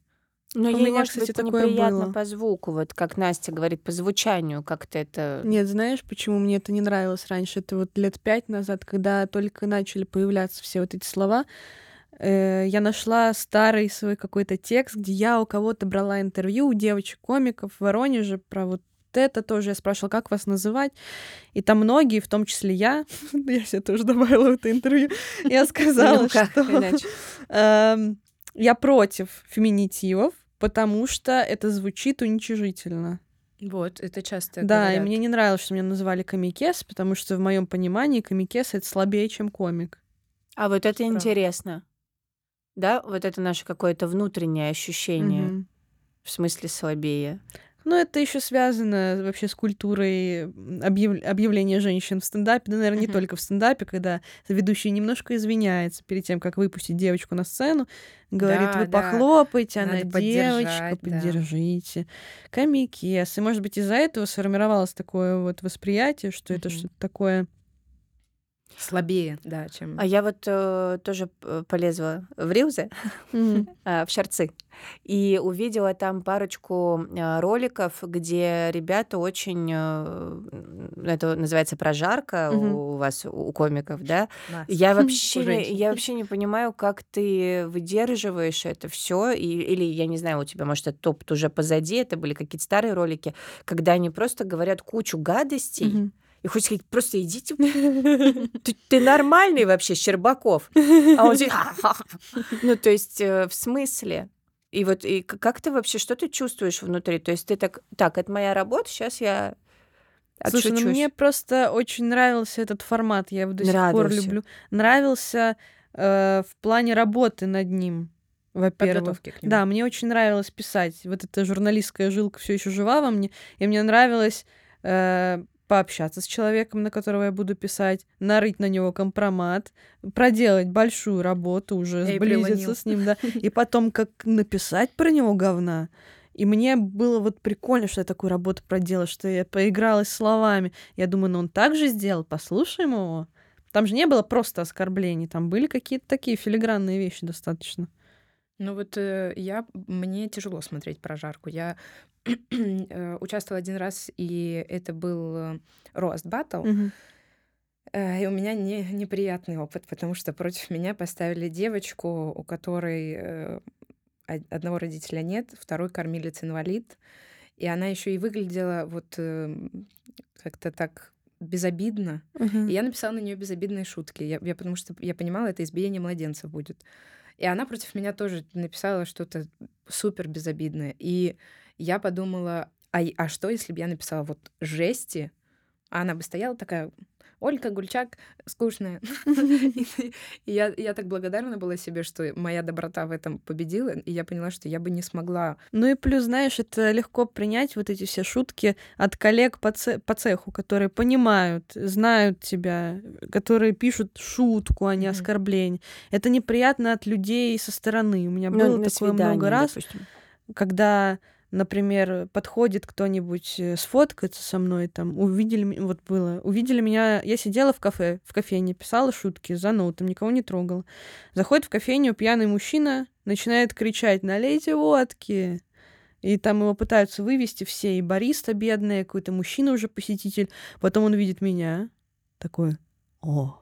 Но У меня, может кстати, быть, такое неприятно было. по звуку, вот как Настя говорит, по звучанию как-то это... Нет, знаешь, почему мне это не нравилось раньше? Это вот лет пять назад, когда только начали появляться все вот эти слова, э, я нашла старый свой какой-то текст, где я у кого-то брала интервью у девочек-комиков в Воронеже про вот это тоже. Я спрашивала, как вас называть. И там многие, в том числе я, я себе тоже добавила в это интервью, я сказала, что эм, я против феминитивов, потому что это звучит уничижительно. Вот, это часто Да, и мне не нравилось, что меня называли комикес, потому что в моем понимании комикес это слабее, чем комик. А вот это Правда. интересно. Да, вот это наше какое-то внутреннее ощущение, в смысле слабее. Ну, это еще связано вообще с культурой объяв- объявления женщин в стендапе. Да, наверное, не Мгм. только в стендапе, когда ведущий немножко извиняется перед тем, как выпустить девочку на сцену, говорит, Да, вы да. похлопайте, она Надо девочка, поддержать, да. поддержите. И, может быть, из-за этого сформировалось такое вот восприятие, что это Мгм. что-то такое... Слабее, да, чем... А я вот э, тоже э, полезла в Рилзы, Мгм. а, в Шарцы, и увидела там парочку э, роликов, где ребята очень, э, это называется прожарка Мгм. у вас, у комиков, да? Нас. Я У вообще, не, я вообще не понимаю, как ты выдерживаешь это все, и, или я не знаю, у тебя может этот опыт уже позади, это были какие-то старые ролики, когда они просто говорят кучу гадостей, Мгм. И хочется сказать, просто идите, ты, ты нормальный вообще, Щербаков, а он ну то есть э, в смысле? И вот и как ты вообще, что ты чувствуешь внутри? То есть ты так, так, это моя работа, сейчас я Слушай, ну отшучусь. мне просто очень нравился этот формат, я его до сих пор Нравился. люблю. Нравился э, в плане работы над ним, во-первых. Да, мне очень нравилось писать. Вот эта журналистская жилка все еще жива во мне, и мне нравилось э, пообщаться с человеком, на которого я буду писать, нарыть на него компромат, проделать большую работу, уже Эй, сблизиться прилонил. с ним, да, и потом как написать про него говна. И мне было вот прикольно, что я такую работу проделала, что я поигралась словами. Я думаю, ну он так же сделал, послушаем его. Там же не было просто оскорблений, там были какие-то такие филигранные вещи достаточно. Ну вот э, я, мне тяжело смотреть прожарку. Я э, участвовала один раз, и это был э, рост. Э, И у меня не, неприятный опыт, потому что против меня поставили девочку, у которой э, од- одного родителя нет, второй кормилец инвалид, и она еще и выглядела вот э, как-то так безобидно. Мгм. И я написала на нее безобидные шутки, я, я потому что я понимала, это избиение младенцев будет. И она против меня тоже написала что-то супер безобидное. И я подумала, а, а что, если бы я написала вот жести, а она бы стояла такая, Ольга Гульчак скучная. И я, так благодарна была себе, что моя доброта в этом победила, и я поняла, что я бы не смогла. Ну и плюс, знаешь, это легко принять вот эти все шутки от коллег по, це- по цеху, которые понимают, знают тебя, которые пишут шутку, а не оскорбление. Это неприятно от людей со стороны. У меня Ну, было такое много раз, когда, например, подходит кто-нибудь э, сфоткаться со мной, там, увидели, вот было, увидели меня, я сидела в кафе, в кофейне, писала шутки за ноутом, никого не трогала. Заходит в кофейню пьяный мужчина, начинает кричать «Налейте водки!» И там его пытаются вывести все, и бариста бедная, какой-то мужчина уже посетитель. Потом он видит меня, такой «О!»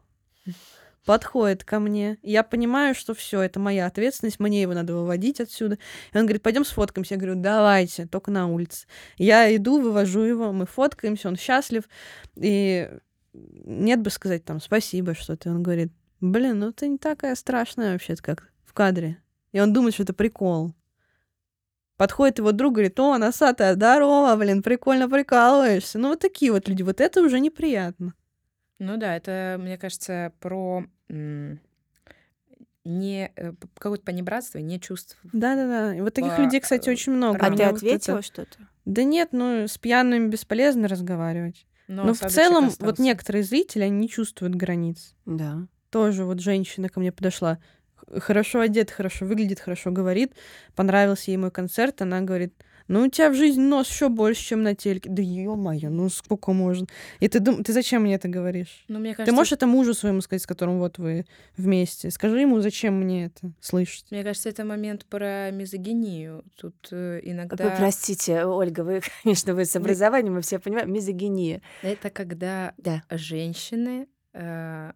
Подходит ко мне. Я понимаю, что все, это моя ответственность, мне его надо выводить отсюда. И он говорит, пойдем сфоткаемся. Я говорю, давайте, только на улице. Я иду, вывожу его, мы фоткаемся, он счастлив. И нет бы сказать там спасибо что-то. Он говорит, блин, ну ты не такая страшная вообще как в кадре. И он думает, что это прикол. Подходит его друг, говорит, о, носатая, здорово, блин, прикольно прикалываешься. Ну вот такие вот люди, вот это уже неприятно. Ну да, это, мне кажется, про не э, какое-то понебратство, не чувств. Да-да-да. И вот таких По, людей, кстати, э, очень много. А У ты вот ответила это- что-то? Да нет, ну с пьяными бесполезно разговаривать. Но Но в осадочек целом, вот остался. некоторые зрители, они не чувствуют границ. Да. Тоже вот женщина ко мне подошла, хорошо одет, хорошо выглядит, хорошо говорит, понравился ей мой концерт, она говорит, ну у тебя в жизни нос еще больше, чем на телеке. Да ё-моё, ну сколько можно? И ты думаешь, ты зачем мне это говоришь? Ну, мне Ты кажется, можешь это мужу своему сказать, с которым вот вы вместе? Скажи ему, зачем мне это слышать? Мне кажется, это момент про мизогинию. Тут э, иногда... Вы простите, Ольга, вы, конечно, вы с образованием, мы все понимаем, мизогиния. Это когда Да. женщины... э,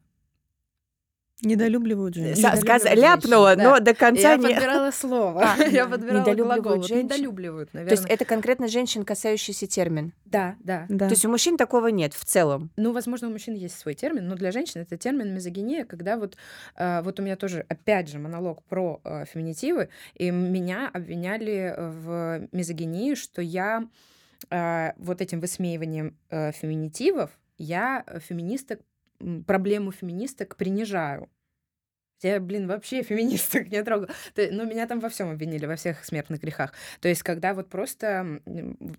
Недолюбливают Са- женщин. Сказ- ляпнула, да. но до конца Я не... подбирала слово. А, Я подбирала недолюбливают глагол. Женщин? Недолюбливают, То есть наверное. это конкретно женщин, касающийся термин. Да, да. Да. То есть у мужчин такого нет в целом. Ну, возможно, у мужчин есть свой термин, но для женщин это термин мизогиния, когда вот, э, вот у меня тоже, опять же, монолог про э, феминитивы, и меня обвиняли в мизогинии, что я э, вот этим высмеиванием э, феминитивов, я э, феминисток, проблему феминисток принижаю. Я, блин, вообще феминисток не трогала. Но меня там во всем обвинили, во всех смертных грехах. То есть, когда вот просто,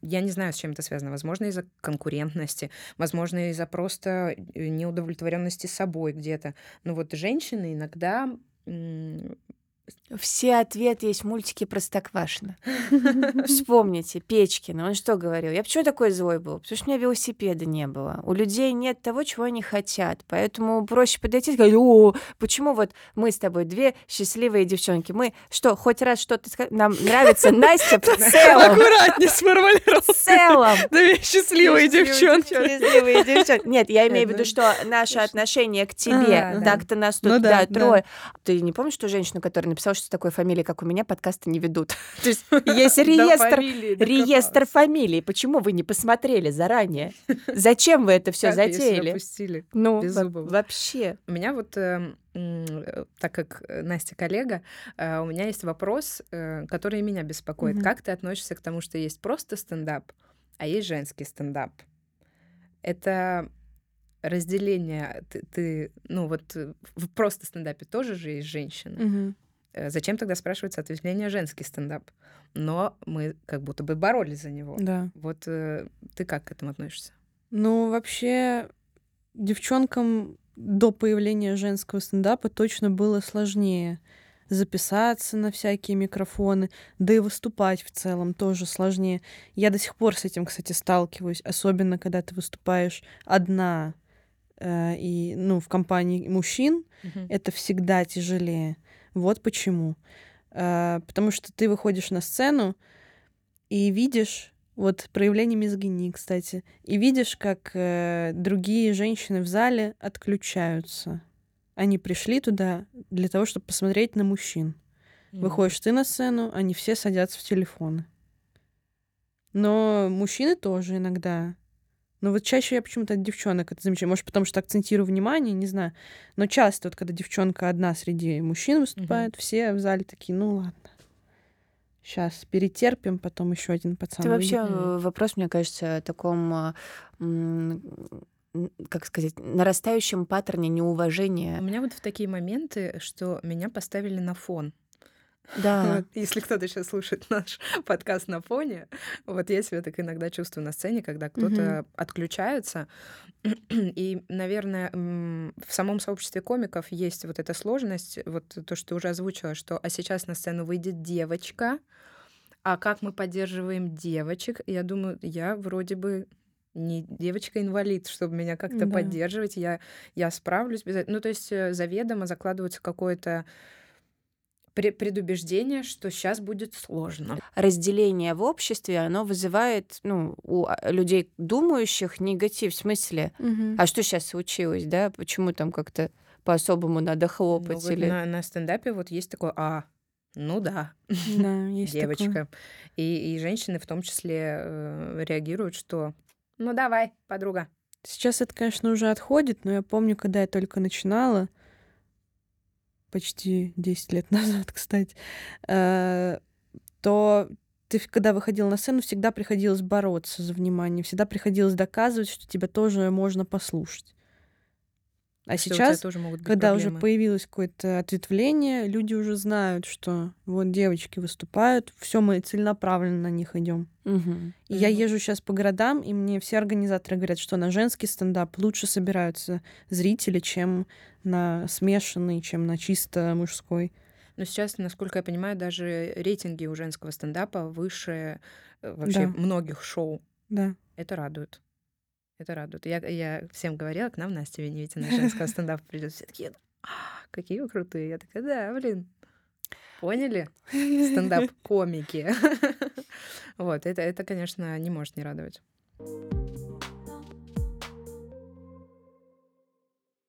я не знаю, с чем это связано, возможно, из-за конкурентности, возможно, из-за просто э, неудовлетворенности собой где-то. Но вот женщины иногда Все ответы есть в мультике Простоквашино. Вспомните, Печкин, он что говорил? Я почему такой злой был? Потому что у меня велосипеда не было. У людей нет того, чего они хотят. Поэтому проще подойти и сказать, о, почему вот мы с тобой две счастливые девчонки? Мы что, хоть раз что-то Нам нравится Настя в целом. Аккуратнее сформулировал. В целом. Две счастливые девчонки. Счастливые девчонки. Нет, я имею в виду, что наше отношение к тебе, А, да. так-то нас тут, Ну да, да, трое. Ты не помнишь ту женщину, которая написала, что с такой фамилией, как у меня, подкасты не ведут? То есть есть реестр, реестр фамилий. Почему вы не посмотрели заранее? Зачем вы это все затеяли? Ну, вообще. У меня вот, м, э, так как э, Настя коллега, э, у меня есть вопрос, э, который меня беспокоит. Как ты относишься к тому, что есть просто стендап, а есть женский стендап? Это разделение. Ты, ты, ну вот э, в просто стендапе тоже же есть женщины. Мгм. Э, зачем тогда спрашивается ответвление женский стендап? Но мы как будто бы боролись за него. Да. Вот э, ты как к этому относишься? Ну, вообще, девчонкам до появления женского стендапа точно было сложнее записаться на всякие микрофоны, да и выступать в целом тоже сложнее. Я до сих пор с этим, кстати, сталкиваюсь, особенно когда ты выступаешь одна э, и, ну, в компании мужчин, Мгм. это всегда тяжелее. Вот почему. Э, потому что ты выходишь на сцену и видишь вот проявление мизогинии, кстати, и видишь, как э, другие женщины в зале отключаются. Они пришли туда для того, чтобы посмотреть на мужчин. Выходишь ты на сцену, они все садятся в телефоны. Но мужчины тоже иногда. Но вот чаще я почему-то от девчонок это замечаю. Может, потому что акцентирую внимание, не знаю. Но часто, вот когда девчонка одна среди мужчин выступает, все в зале такие, ну ладно. Сейчас перетерпим, потом еще один пацан. Это выйдет». вообще э, вопрос, мне кажется, о таком, а, как сказать, нарастающем паттерне У неуважения. меня вот в такие моменты, что меня поставили на фон. Да. Вот, Если кто-то сейчас слушает наш подкаст на фоне, вот я себя так иногда чувствую на сцене, когда кто-то отключается. И, наверное, в самом сообществе комиков есть вот эта сложность, вот то, что ты уже озвучила, что а сейчас на сцену выйдет девочка, а как мы поддерживаем девочек? Я думаю, я вроде бы не девочка-инвалид, чтобы меня как-то Да. поддерживать, я, я справлюсь без этого. Ну, то есть э, заведомо закладывается какое-то предубеждение, что сейчас будет сложно. Разделение в обществе, оно вызывает ну, у а, людей, думающих, негатив. В смысле, Мгм. а что сейчас случилось, да? Почему там как-то по-особому надо Ну, хлопать? вот или... на, на стендапе вот есть такое, а, ну да, Да, есть такое. девочка. И, и женщины в том числе э, реагируют, что ну давай, подруга. Сейчас это, конечно, уже отходит, но я помню, когда я только начинала, почти 10 лет назад, кстати, э, то ты, когда выходил на сцену, всегда приходилось бороться за внимание, всегда приходилось доказывать, что тебя тоже можно послушать. А сейчас, тоже могут быть когда уже проблемы. появилось какое-то ответвление, люди уже знают, что вот девочки выступают, все мы целенаправленно на них идем. Мгм. И я езжу сейчас по городам, и мне все организаторы говорят, что на женский стендап лучше собираются зрители, чем на смешанный, чем на чисто мужской. Но сейчас, насколько я понимаю, даже рейтинги у женского стендапа выше э, вообще Да. многих шоу. Да. Это радует. Это радует. Я, я всем говорила, к нам Настя Веневите на женского стендапа придет. Все такие, «А, какие вы крутые. Я такая, да, блин. Поняли? Стендап-комики. Вот, это, это, конечно, не может не радовать.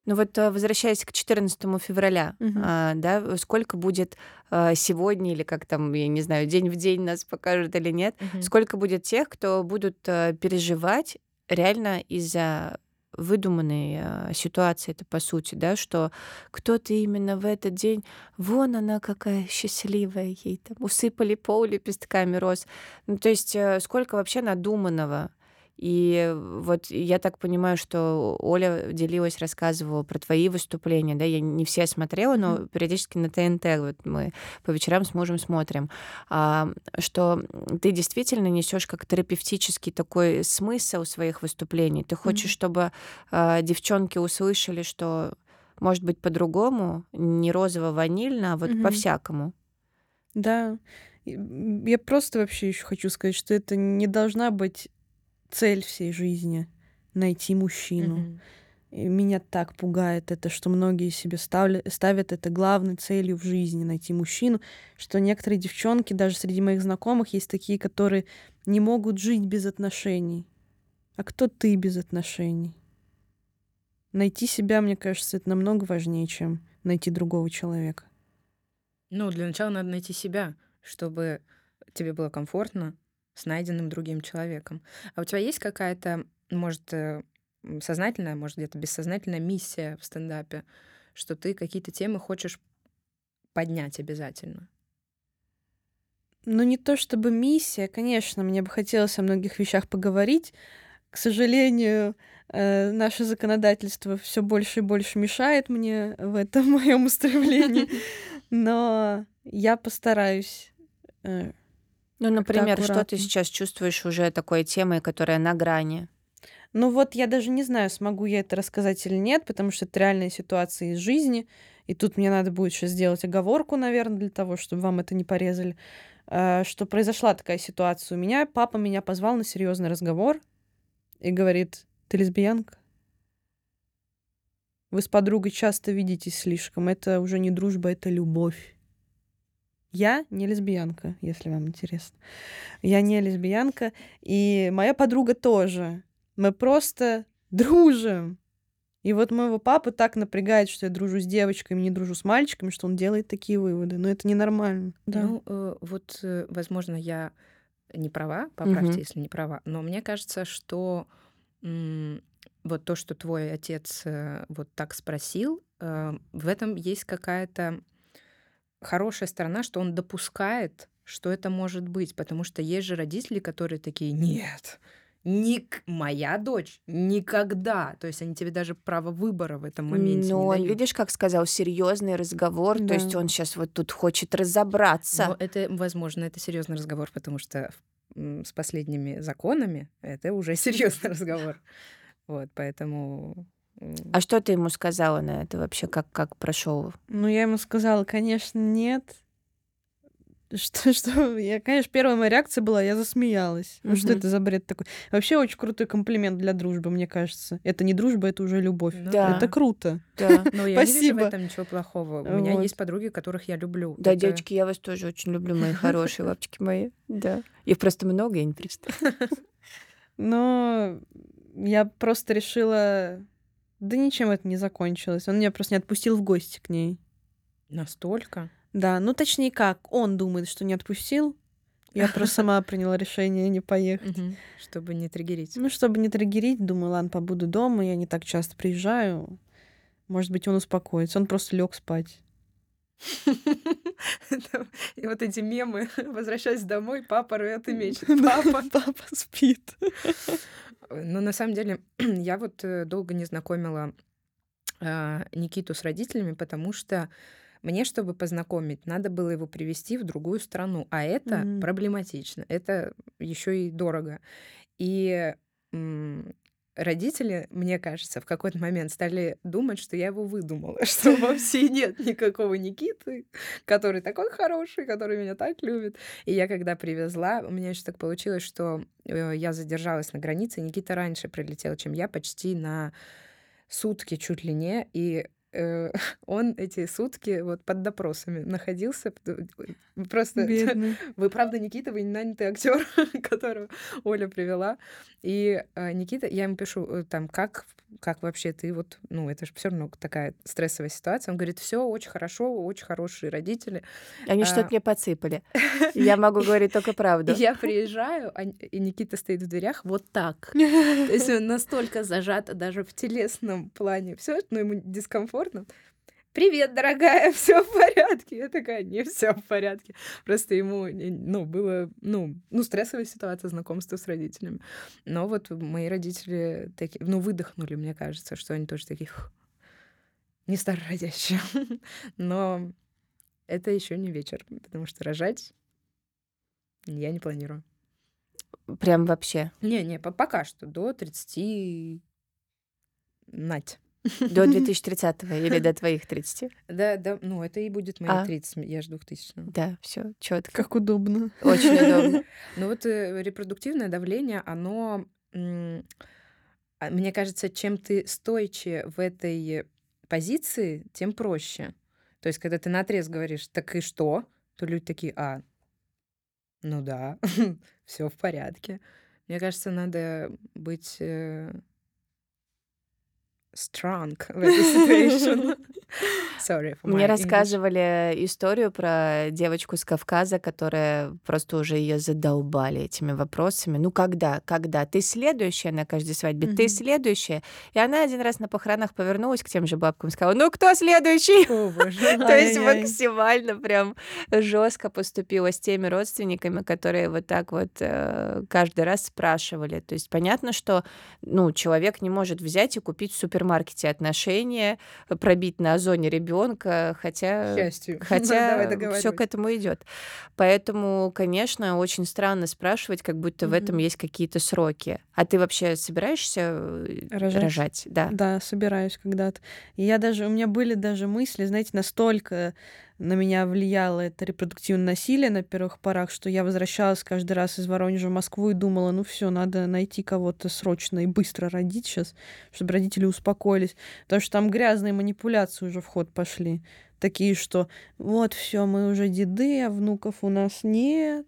Ну вот э, возвращаясь к 14 февраля, а, да, сколько будет а, сегодня или как там, я не знаю, день в день нас покажут или нет, сколько будет тех, кто будут э, переживать реально из-за выдуманной э, ситуации, это по сути, да, что кто-то именно в этот день, вон она какая счастливая, ей там усыпали пол лепестками роз. Ну, то есть э, сколько вообще надуманного. И вот я так понимаю, что Оля делилась, рассказывала про твои выступления, да, я не все смотрела, но периодически на ТНТ вот мы по вечерам с мужем смотрим, а, что ты действительно несешь как терапевтический такой смысл своих выступлений. Ты хочешь, Мгм. чтобы а, девчонки услышали, что может быть по-другому, не розово-ванильно, а вот Мгм. по-всякому. Да. Я просто вообще еще хочу сказать, что это не должна быть цель всей жизни найти мужчину. Мгм. И меня так пугает это, что многие себе ставля- ставят это главной целью в жизни найти мужчину, что некоторые девчонки, даже среди моих знакомых, есть такие, которые не могут жить без отношений. А кто ты без отношений? Найти себя, мне кажется, это намного важнее, чем найти другого человека. Ну, для начала надо найти себя, чтобы тебе было комфортно с найденным другим человеком. А у тебя есть какая-то, может, э, сознательная, может, где-то бессознательная миссия в стендапе, что ты какие-то темы хочешь поднять обязательно? Ну, не то чтобы миссия, конечно, мне бы хотелось о многих вещах поговорить. К сожалению, э, наше законодательство все больше и больше мешает мне в этом моем устремлении. Но Я постараюсь. Ну, например, что ты сейчас чувствуешь уже такой темой, которая на грани? Ну вот я даже не знаю, смогу я это рассказать или нет, потому что это реальная ситуация из жизни. И тут мне надо будет сейчас сделать оговорку, наверное, для того, чтобы вам это не порезали. А, Что произошла такая ситуация у меня. Папа меня позвал на серьезный разговор и говорит, ты лесбиянка? Вы с подругой часто видитесь слишком. Это уже не дружба, это любовь. Я не лесбиянка, если вам интересно. Я не лесбиянка, и моя подруга тоже. Мы просто дружим. И вот моего папы так напрягает, что я дружу с девочками, не дружу с мальчиками, что он делает такие выводы. Но это ненормально. Да. Ну, э, вот, э, возможно, я не права, поправьте, Мгм. если не права, но мне кажется, что м, вот то, что твой отец э, вот так спросил, э, в этом есть какая-то хорошая сторона, что он допускает, что это может быть, потому что есть же родители, которые такие, нет, ник моя дочь никогда, то есть они тебе даже право выбора в этом моменте Но не он, дают. видишь, как сказал, серьезный разговор, то есть Да. он сейчас вот тут хочет разобраться. Но это, возможно, это серьезный разговор, потому что с последними законами это уже серьезный разговор. Вот, поэтому... А что ты ему сказала на это вообще, как, как прошел? Ну, я ему сказала, конечно, нет. Что, что? Я, конечно, первая моя реакция была, я засмеялась. Ну, что Мгм. это за бред такой? Вообще очень крутой комплимент для дружбы, мне кажется. Это не дружба, это уже любовь. Ну Да. Это круто. Да. Но я не вижу в Спасибо. этом ничего плохого. У меня Вот. есть подруги, которых я люблю. Да, Это- девочки, я вас тоже очень люблю, мои хорошие лапчики мои. Да. Их просто много, я не представляю. Но я просто решила... Да ничем это не закончилось. Он меня просто не отпустил в гости к ней. Настолько. Да, ну точнее как, он думает, что не отпустил. Я просто сама приняла решение не поехать. Чтобы не триггерить. Ну, чтобы не триггерить, думаю, ладно, побуду дома, я не так часто приезжаю. Может быть, он успокоится. Он просто лег спать. И вот эти мемы, возвращаясь домой, папа рвет и мечет. Папа. Папа спит. Но на самом деле я вот э, долго не знакомила а, Никиту с родителями, потому что мне, чтобы познакомить, надо было его привести в другую страну, а это Мгм. проблематично, это еще и дорого. И родители, мне кажется, в какой-то момент стали думать, что я его выдумала, что вовсе нет никакого Никиты, который такой хороший, который меня так любит. И я когда привезла, у меня еще так получилось, что э, я задержалась на границе, Никита раньше прилетел, чем я, почти на сутки чуть ли не, и э, он эти сутки вот под допросами находился. э, Просто Бедный. вы правда Никита, вы не нанятый актер, которого Оля привела. И э, Никита, я ему пишу э, там, как, как вообще ты вот, ну это же все равно такая стрессовая ситуация. Он говорит, все очень хорошо, очень хорошие родители. Они А. что-то мне подсыпали. Я могу говорить только правду. я приезжаю, а- и Никита стоит в дверях вот так. То есть он настолько зажат даже в телесном плане. Все, но ему дискомфортно. Привет, дорогая, все в порядке. Я такая, не все в порядке. Просто ему, не- ну, было, ну, ну, стрессовая ситуация знакомства с родителями. Но вот мои родители такие, ну, выдохнули, мне кажется, что они тоже такие, «Фух, не старородящие. Но это еще не вечер, потому что рожать я не планирую. Прям вообще. Не-не, по- пока что до 30... Нать. До 2030-го или до твоих 30. Да, да, ну это и будет мои А. 30, я ж 2000 Да, все четко. Как удобно. Очень удобно. Ну вот э, репродуктивное давление, оно, а, мне кажется, чем ты стойче в этой позиции, тем проще. То есть, когда ты на отрез говоришь, так и что, то люди такие, а, ну да, все в порядке. Мне кажется, надо быть э, strong в этой. Sorry for Мне рассказывали историю про девочку с Кавказа, которая просто уже ее задолбали этими вопросами. Ну когда, когда? Ты следующая на каждой свадьбе, ты следующая. И она один раз на похоронах повернулась к тем же бабкам и сказала, ну кто следующий? То есть максимально прям жестко поступила с теми родственниками, которые вот так вот э, каждый раз спрашивали. То есть понятно, что ну, человек не может взять и купить в супермаркете отношения, пробить на озоне ребенка, хотя, счастью. хотя все к этому идет. Поэтому, конечно, очень странно спрашивать, как будто в этом есть какие-то сроки. А ты вообще собираешься э, рожать? рожать? Да. Да, собираюсь когда-то. И я даже у меня были даже мысли, знаете, настолько на меня влияло это репродуктивное насилие на первых порах, что я возвращалась каждый раз из Воронежа в Москву и думала, ну все, надо найти кого-то срочно и быстро родить сейчас, чтобы родители успокоились. Потому что там грязные манипуляции уже в ход пошли. Такие, что вот все, мы уже деды, а внуков у нас нет.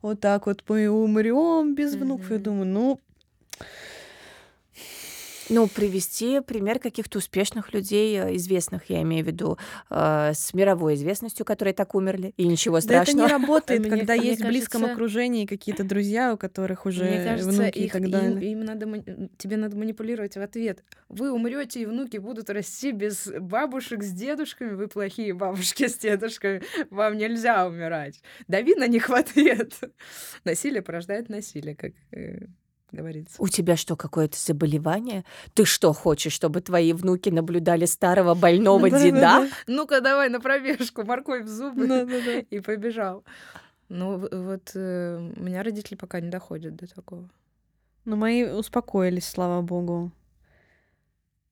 Вот так вот мы умрем без внуков. Mm-hmm. Я думаю, ну ну, привести пример каких-то успешных людей, э, известных, я имею в виду, э, с мировой известностью, которые так умерли, и ничего страшного. Да это не работает, когда есть в близком окружении какие-то друзья, у которых уже мне кажется, внуки их, и так далее. Им, им надо, тебе надо манипулировать в ответ. Вы умрете, и внуки будут расти без бабушек с дедушками, вы плохие бабушки с дедушками, вам нельзя умирать. Дави на них в ответ. Насилие порождает насилие, как э, говорится. У тебя что, какое-то заболевание? Ты что, хочешь, чтобы твои внуки наблюдали старого больного деда? Ну-ка, давай на пробежку, морковь в зубы и побежал. Ну, вот э, у меня родители пока не доходят до такого. Ну, мои успокоились, слава богу.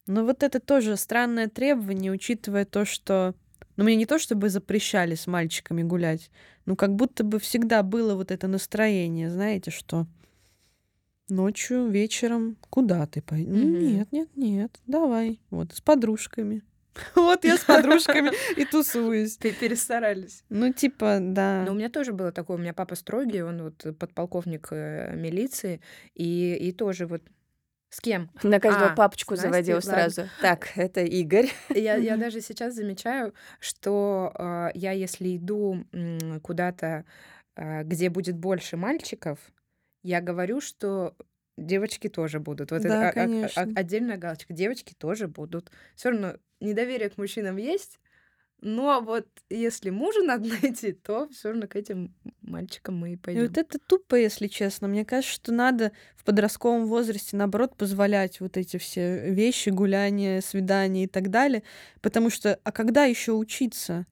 Но вот это тоже странное требование, учитывая то, что... Ну, мне не то, чтобы запрещали с мальчиками гулять, ну, как будто бы всегда было вот это настроение, знаете, что ночью, вечером, куда ты пойдешь? Mm-hmm. Нет, нет, нет, давай, вот, с подружками. Вот я с подружками и тусуюсь. Перестарались. Ну, типа, да. Но у меня тоже было такое. У меня папа строгий, он вот подполковник э, милиции, и, и тоже вот с кем? На каждого а, папочку заводил ладно. сразу. Так, это Игорь. Я, я даже сейчас замечаю, что э, я, если иду куда-то, э, где будет больше мальчиков, я говорю, что девочки тоже будут. Вот да, это конечно. отдельная галочка. Девочки тоже будут. Все равно недоверие к мужчинам есть, но вот если мужа надо найти, то все равно к этим мальчикам мы и пойдем. И вот это тупо, если честно. Мне кажется, что надо в подростковом возрасте, наоборот, позволять вот эти все вещи, гуляния, свидания и так далее. Потому что, а когда еще учиться?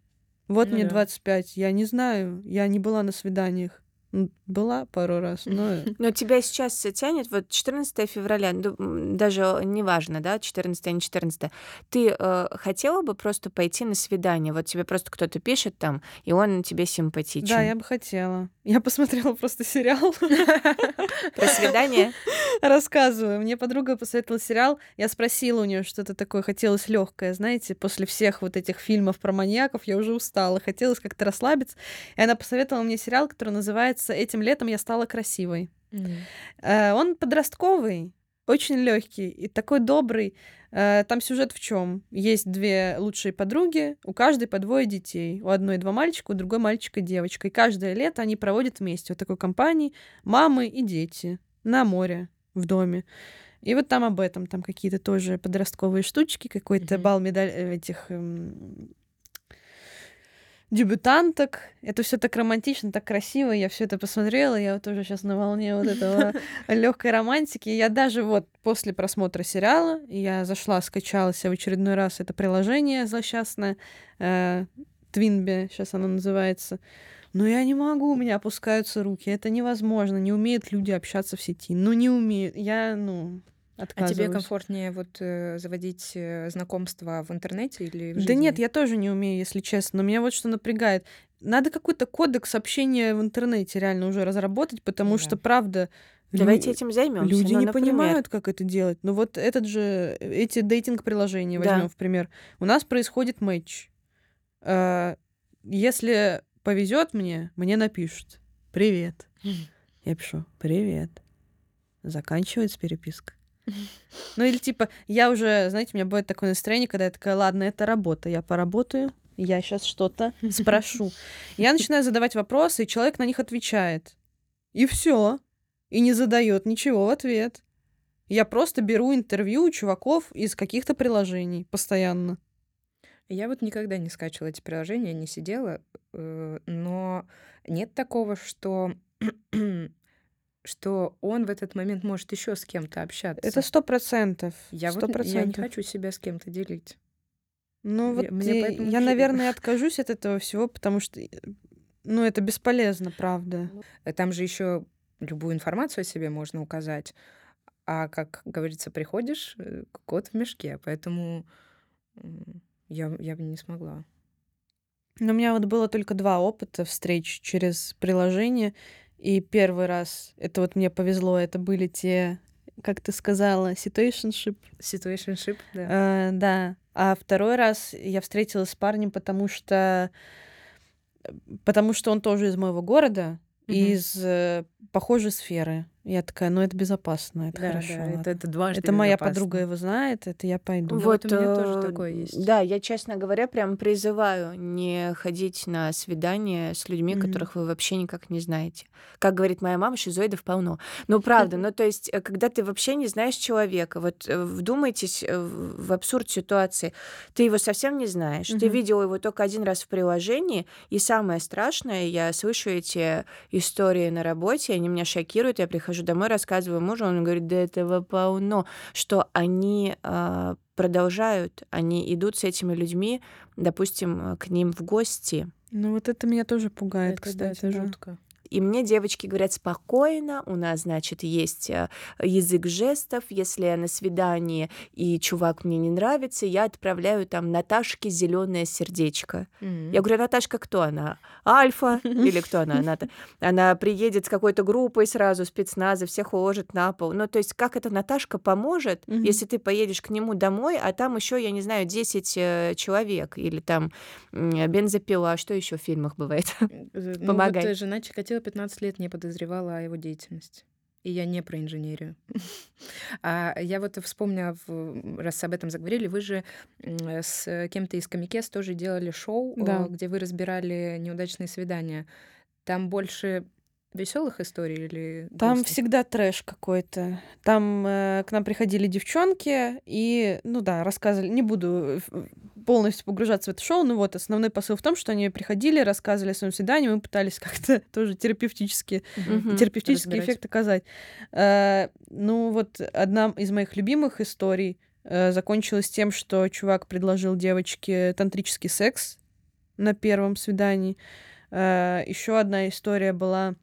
Вот ну, мне да. 25, я не знаю, я не была на свиданиях. Была пару раз, но... Но тебя сейчас тянет, вот 14 февраля, даже неважно, да, 14 не 14, ты э, хотела бы просто пойти на свидание? Вот тебе просто кто-то пишет там, и он тебе симпатичен. Да, я бы хотела. Я посмотрела просто сериал. Про свидание? Рассказываю. Мне подруга посоветовала сериал. Я спросила у нее что-то такое, хотелось легкое, знаете, после всех вот этих фильмов про маньяков я уже устала, хотелось как-то расслабиться. И она посоветовала мне сериал, который называется называется «Этим летом я стала красивой». Mm. Он подростковый, очень легкий и такой добрый. Э, там сюжет в чем? Есть две лучшие подруги, у каждой по двое детей. У одной два мальчика, у другой мальчика девочка. И каждое лето они проводят вместе вот такой компании мамы и дети на море в доме. И вот там об этом, там какие-то тоже подростковые штучки, какой-то mm-hmm. бал медаль э, этих эм, дебютанток. Это все так романтично, так красиво. Я все это посмотрела. Я вот тоже сейчас на волне вот этого легкой романтики. Я даже вот после просмотра сериала я зашла, скачала себе в очередной раз это приложение злосчастное э, Твинби, сейчас оно называется. Но я не могу, у меня опускаются руки. Это невозможно. Не умеют люди общаться в сети. Ну, не умеют. Я, ну, а тебе комфортнее вот э, заводить э, знакомства в интернете или в жизни? Да нет, я тоже не умею, если честно. Но меня вот что напрягает. Надо какой-то кодекс общения в интернете реально уже разработать, потому да. что, правда, Давайте этим займемся. Люди ну, не например... понимают, как это делать. Но вот этот же, эти дейтинг-приложения возьмем да. в пример. У нас происходит матч. А, если повезет мне, мне напишут Привет. Я пишу Привет. Заканчивается переписка. Ну или типа, я уже, знаете, у меня будет такое настроение, когда я такая, ладно, это работа, я поработаю, я сейчас что-то спрошу. Я начинаю задавать вопросы, и человек на них отвечает. И все. И не задает ничего в ответ. Я просто беру интервью у чуваков из каких-то приложений постоянно. Я вот никогда не скачивала эти приложения, не сидела, э, но нет такого, что что он в этот момент может еще с кем-то общаться. Это сто процентов. Я вот я не хочу себя с кем-то делить. Ну вот мне я, я наверное, откажусь от этого всего, потому что, ну, это бесполезно, правда. Э, там же еще любую информацию о себе можно указать, а как говорится, приходишь, э, кот в мешке, поэтому я я бы не смогла. Но у меня вот было только два опыта встреч через приложение. И первый раз, это вот мне повезло, это были те, как ты сказала, situationship. Situationship, да. Э, да. А второй раз я встретилась с парнем, потому что потому что он тоже из моего города, mm-hmm. из э, похожей сферы. Я такая, ну это безопасно, это да, хорошо. Да, это, это дважды Это моя подруга его знает, это я пойду. Вот, вот у меня тоже э, такое есть. Да, я, честно говоря, прям призываю не ходить на свидания с людьми, mm-hmm. которых вы вообще никак не знаете. Как говорит моя мама, шизоидов полно. Ну, правда, ну то есть, э, когда ты вообще не знаешь человека, вот э, вдумайтесь в абсурд ситуации, ты его совсем не знаешь, mm-hmm. ты видел его только один раз в приложении, и самое страшное, я слышу эти истории на работе, они меня шокируют, я прихожу прихожу домой, рассказываю мужу, он говорит, да этого полно, что они э, продолжают, они идут с этими людьми, допустим, к ним в гости. Ну вот это меня тоже пугает, это, кстати. Да, это да. жутко. И мне девочки говорят спокойно, у нас, значит, есть э, язык жестов, если я на свидании и чувак мне не нравится, я отправляю там Наташке зеленое сердечко. Mm-hmm. Я говорю, Наташка кто она? Альфа или кто она? Она, она приедет с какой-то группой сразу спецназа, всех уложит на пол. Ну, то есть как эта Наташка поможет, mm-hmm. если ты поедешь к нему домой, а там еще, я не знаю, 10 э, человек или там бензопила, что еще в фильмах бывает? Помогай. Ну, вот жена Чикатило Чикатило 15 лет не подозревала о его деятельности. И я не про инженерию. а я вот вспомнила, раз об этом заговорили, вы же с кем-то из Комикес тоже делали шоу, да. где вы разбирали неудачные свидания. Там больше веселых историй или там грустных? всегда трэш какой-то там э, к нам приходили девчонки и ну да рассказывали не буду полностью погружаться в это шоу. Но вот основной посыл в том что они приходили рассказывали о своем свидании мы пытались как-то тоже терапевтически mm-hmm. терапевтический эффект оказать. Э, ну вот одна из моих любимых историй э, закончилась тем что чувак предложил девочке тантрический секс на первом свидании. Э, еще одна история была.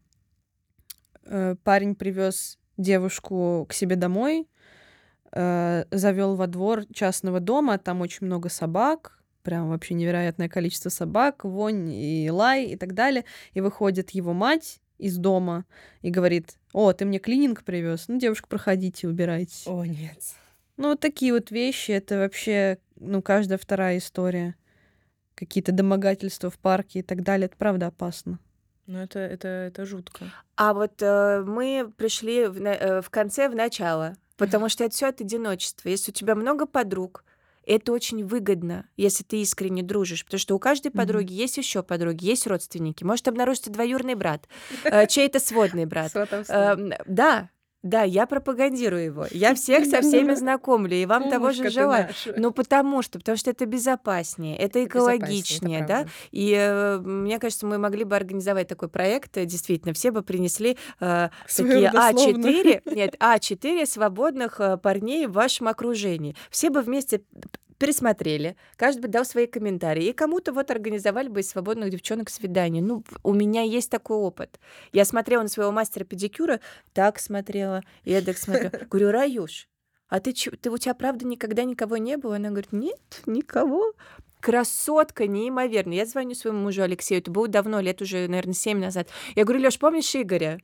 Э, парень привез девушку к себе домой, э, завел во двор частного дома, там очень много собак, прям вообще невероятное количество собак, вонь и лай и так далее. И выходит его мать из дома и говорит, о, ты мне клининг привез, ну, девушка, проходите, убирайтесь. О, нет. Ну, вот такие вот вещи, это вообще, ну, каждая вторая история. Какие-то домогательства в парке и так далее, это правда опасно. Ну, это, это, это жутко. А вот э, мы пришли в, э, в конце, в начало, потому что это все от одиночества. Если у тебя много подруг, это очень выгодно, если ты искренне дружишь, потому что у каждой подруги mm-hmm. есть еще подруги, есть родственники. Может обнаружиться двоюрный брат, э, чей-то сводный брат. Э, да, да, я пропагандирую его. Я всех со всеми знакомлю, и вам того же желаю. Ну, потому что, потому что это безопаснее, это экологичнее, это да. И э, мне кажется, мы могли бы организовать такой проект. Э, действительно, все бы принесли э, такие А4, нет, А4 свободных э, парней в вашем окружении. Все бы вместе пересмотрели, каждый бы дал свои комментарии, и кому-то вот организовали бы из свободных девчонок свидание. Ну, у меня есть такой опыт. Я смотрела на своего мастера педикюра, так смотрела, я так смотрела. Говорю, Раюш, а ты, ты у тебя правда никогда никого не было? Она говорит, нет, никого. Красотка неимоверная. Я звоню своему мужу Алексею, это было давно, лет уже, наверное, семь назад. Я говорю, Лёш, помнишь Игоря?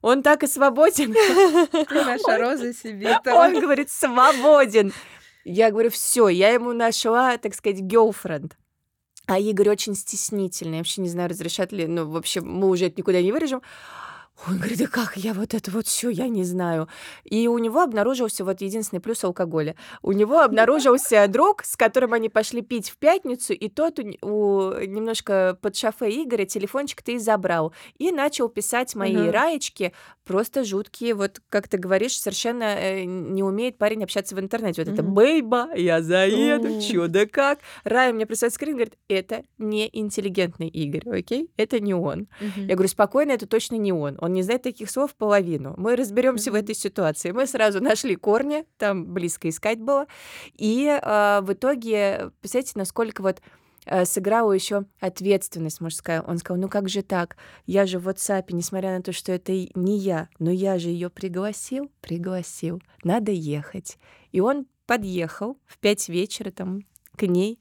Он так и свободен. Ты наша роза себе. Он говорит, свободен. Я говорю, все, я ему нашла, так сказать, girlfriend. А Игорь очень стеснительный. Я вообще не знаю, разрешат ли, ну, в общем, мы уже это никуда не вырежем. Он говорит, да как я вот это вот все, я не знаю. И у него обнаружился вот единственный плюс алкоголя. У него обнаружился друг, с которым они пошли пить в пятницу, и тот у, у немножко под шофе Игоря телефончик ты забрал. И начал писать мои uh-huh. раечки, просто жуткие. Вот, как ты говоришь, совершенно э, не умеет парень общаться в интернете. Вот uh-huh. это «бейба, я заеду, uh-huh. чё да как». Рая мне присылает скрин, говорит, это не интеллигентный Игорь, окей? Это не он. Uh-huh. Я говорю, спокойно, это точно не он Он не знает таких слов половину. Мы разберемся в этой ситуации. Мы сразу нашли корни, там близко искать было. И э, в итоге, представляете, насколько вот э, сыграла еще ответственность мужская. Он сказал, ну как же так? Я же в WhatsApp, несмотря на то, что это не я, но я же ее пригласил, пригласил. Надо ехать. И он подъехал в пять вечера там к ней.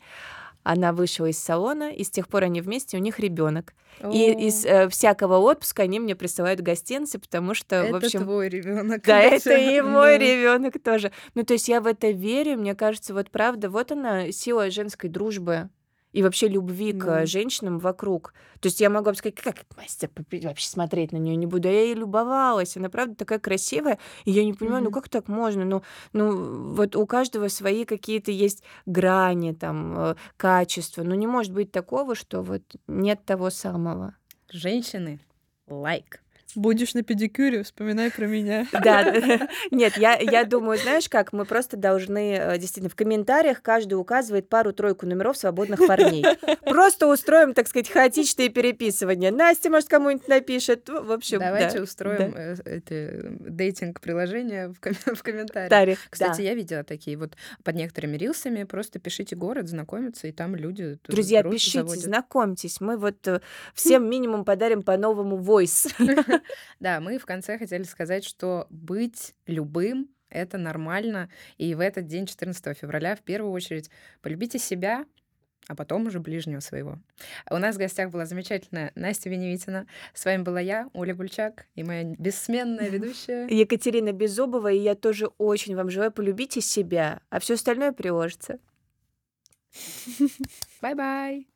Она вышла из салона, и с тех пор они вместе, у них ребенок. И из э, всякого отпуска они мне присылают гостинцы, потому что, это в общем... твой ребенок. Да, это и мой ребенок тоже. Ну, то есть я в это верю, мне кажется, вот правда, вот она, сила женской дружбы и вообще любви к Да. женщинам вокруг. То есть я могу сказать, как Настя, вообще смотреть на нее не буду. А Я ей любовалась, она правда такая красивая, и я не понимаю, ну Мгм. как так можно? Ну, ну вот у каждого свои какие-то есть грани, там, э, качества. Ну не может быть такого, что вот нет того самого. Женщины, лайк. Будешь на педикюре, вспоминай про меня. Да, нет, я, я думаю, знаешь как, мы просто должны э, действительно в комментариях каждый указывает пару-тройку номеров свободных парней. Просто устроим, так сказать, хаотичные переписывания. Настя, может, кому-нибудь напишет. Ну, В общем, Давайте да, устроим да. э, эти дейтинг-приложения в, ком- в комментариях. Тарик, Кстати, да. я видела такие вот под некоторыми рилсами, просто пишите город, знакомиться, и там люди тут Друзья, пишите, заводят. знакомьтесь. Мы вот э, всем минимум подарим по новому voice. Да, мы в конце хотели сказать, что быть любым — это нормально, и в этот день, 14 февраля, в первую очередь, полюбите себя, а потом уже ближнего своего. У нас в гостях была замечательная Настя Веневитина. С вами была я, Оля Гульчак, и моя бессменная ведущая. Екатерина Беззубова, и я тоже очень вам желаю полюбите себя, а все остальное приложится. Bye-bye!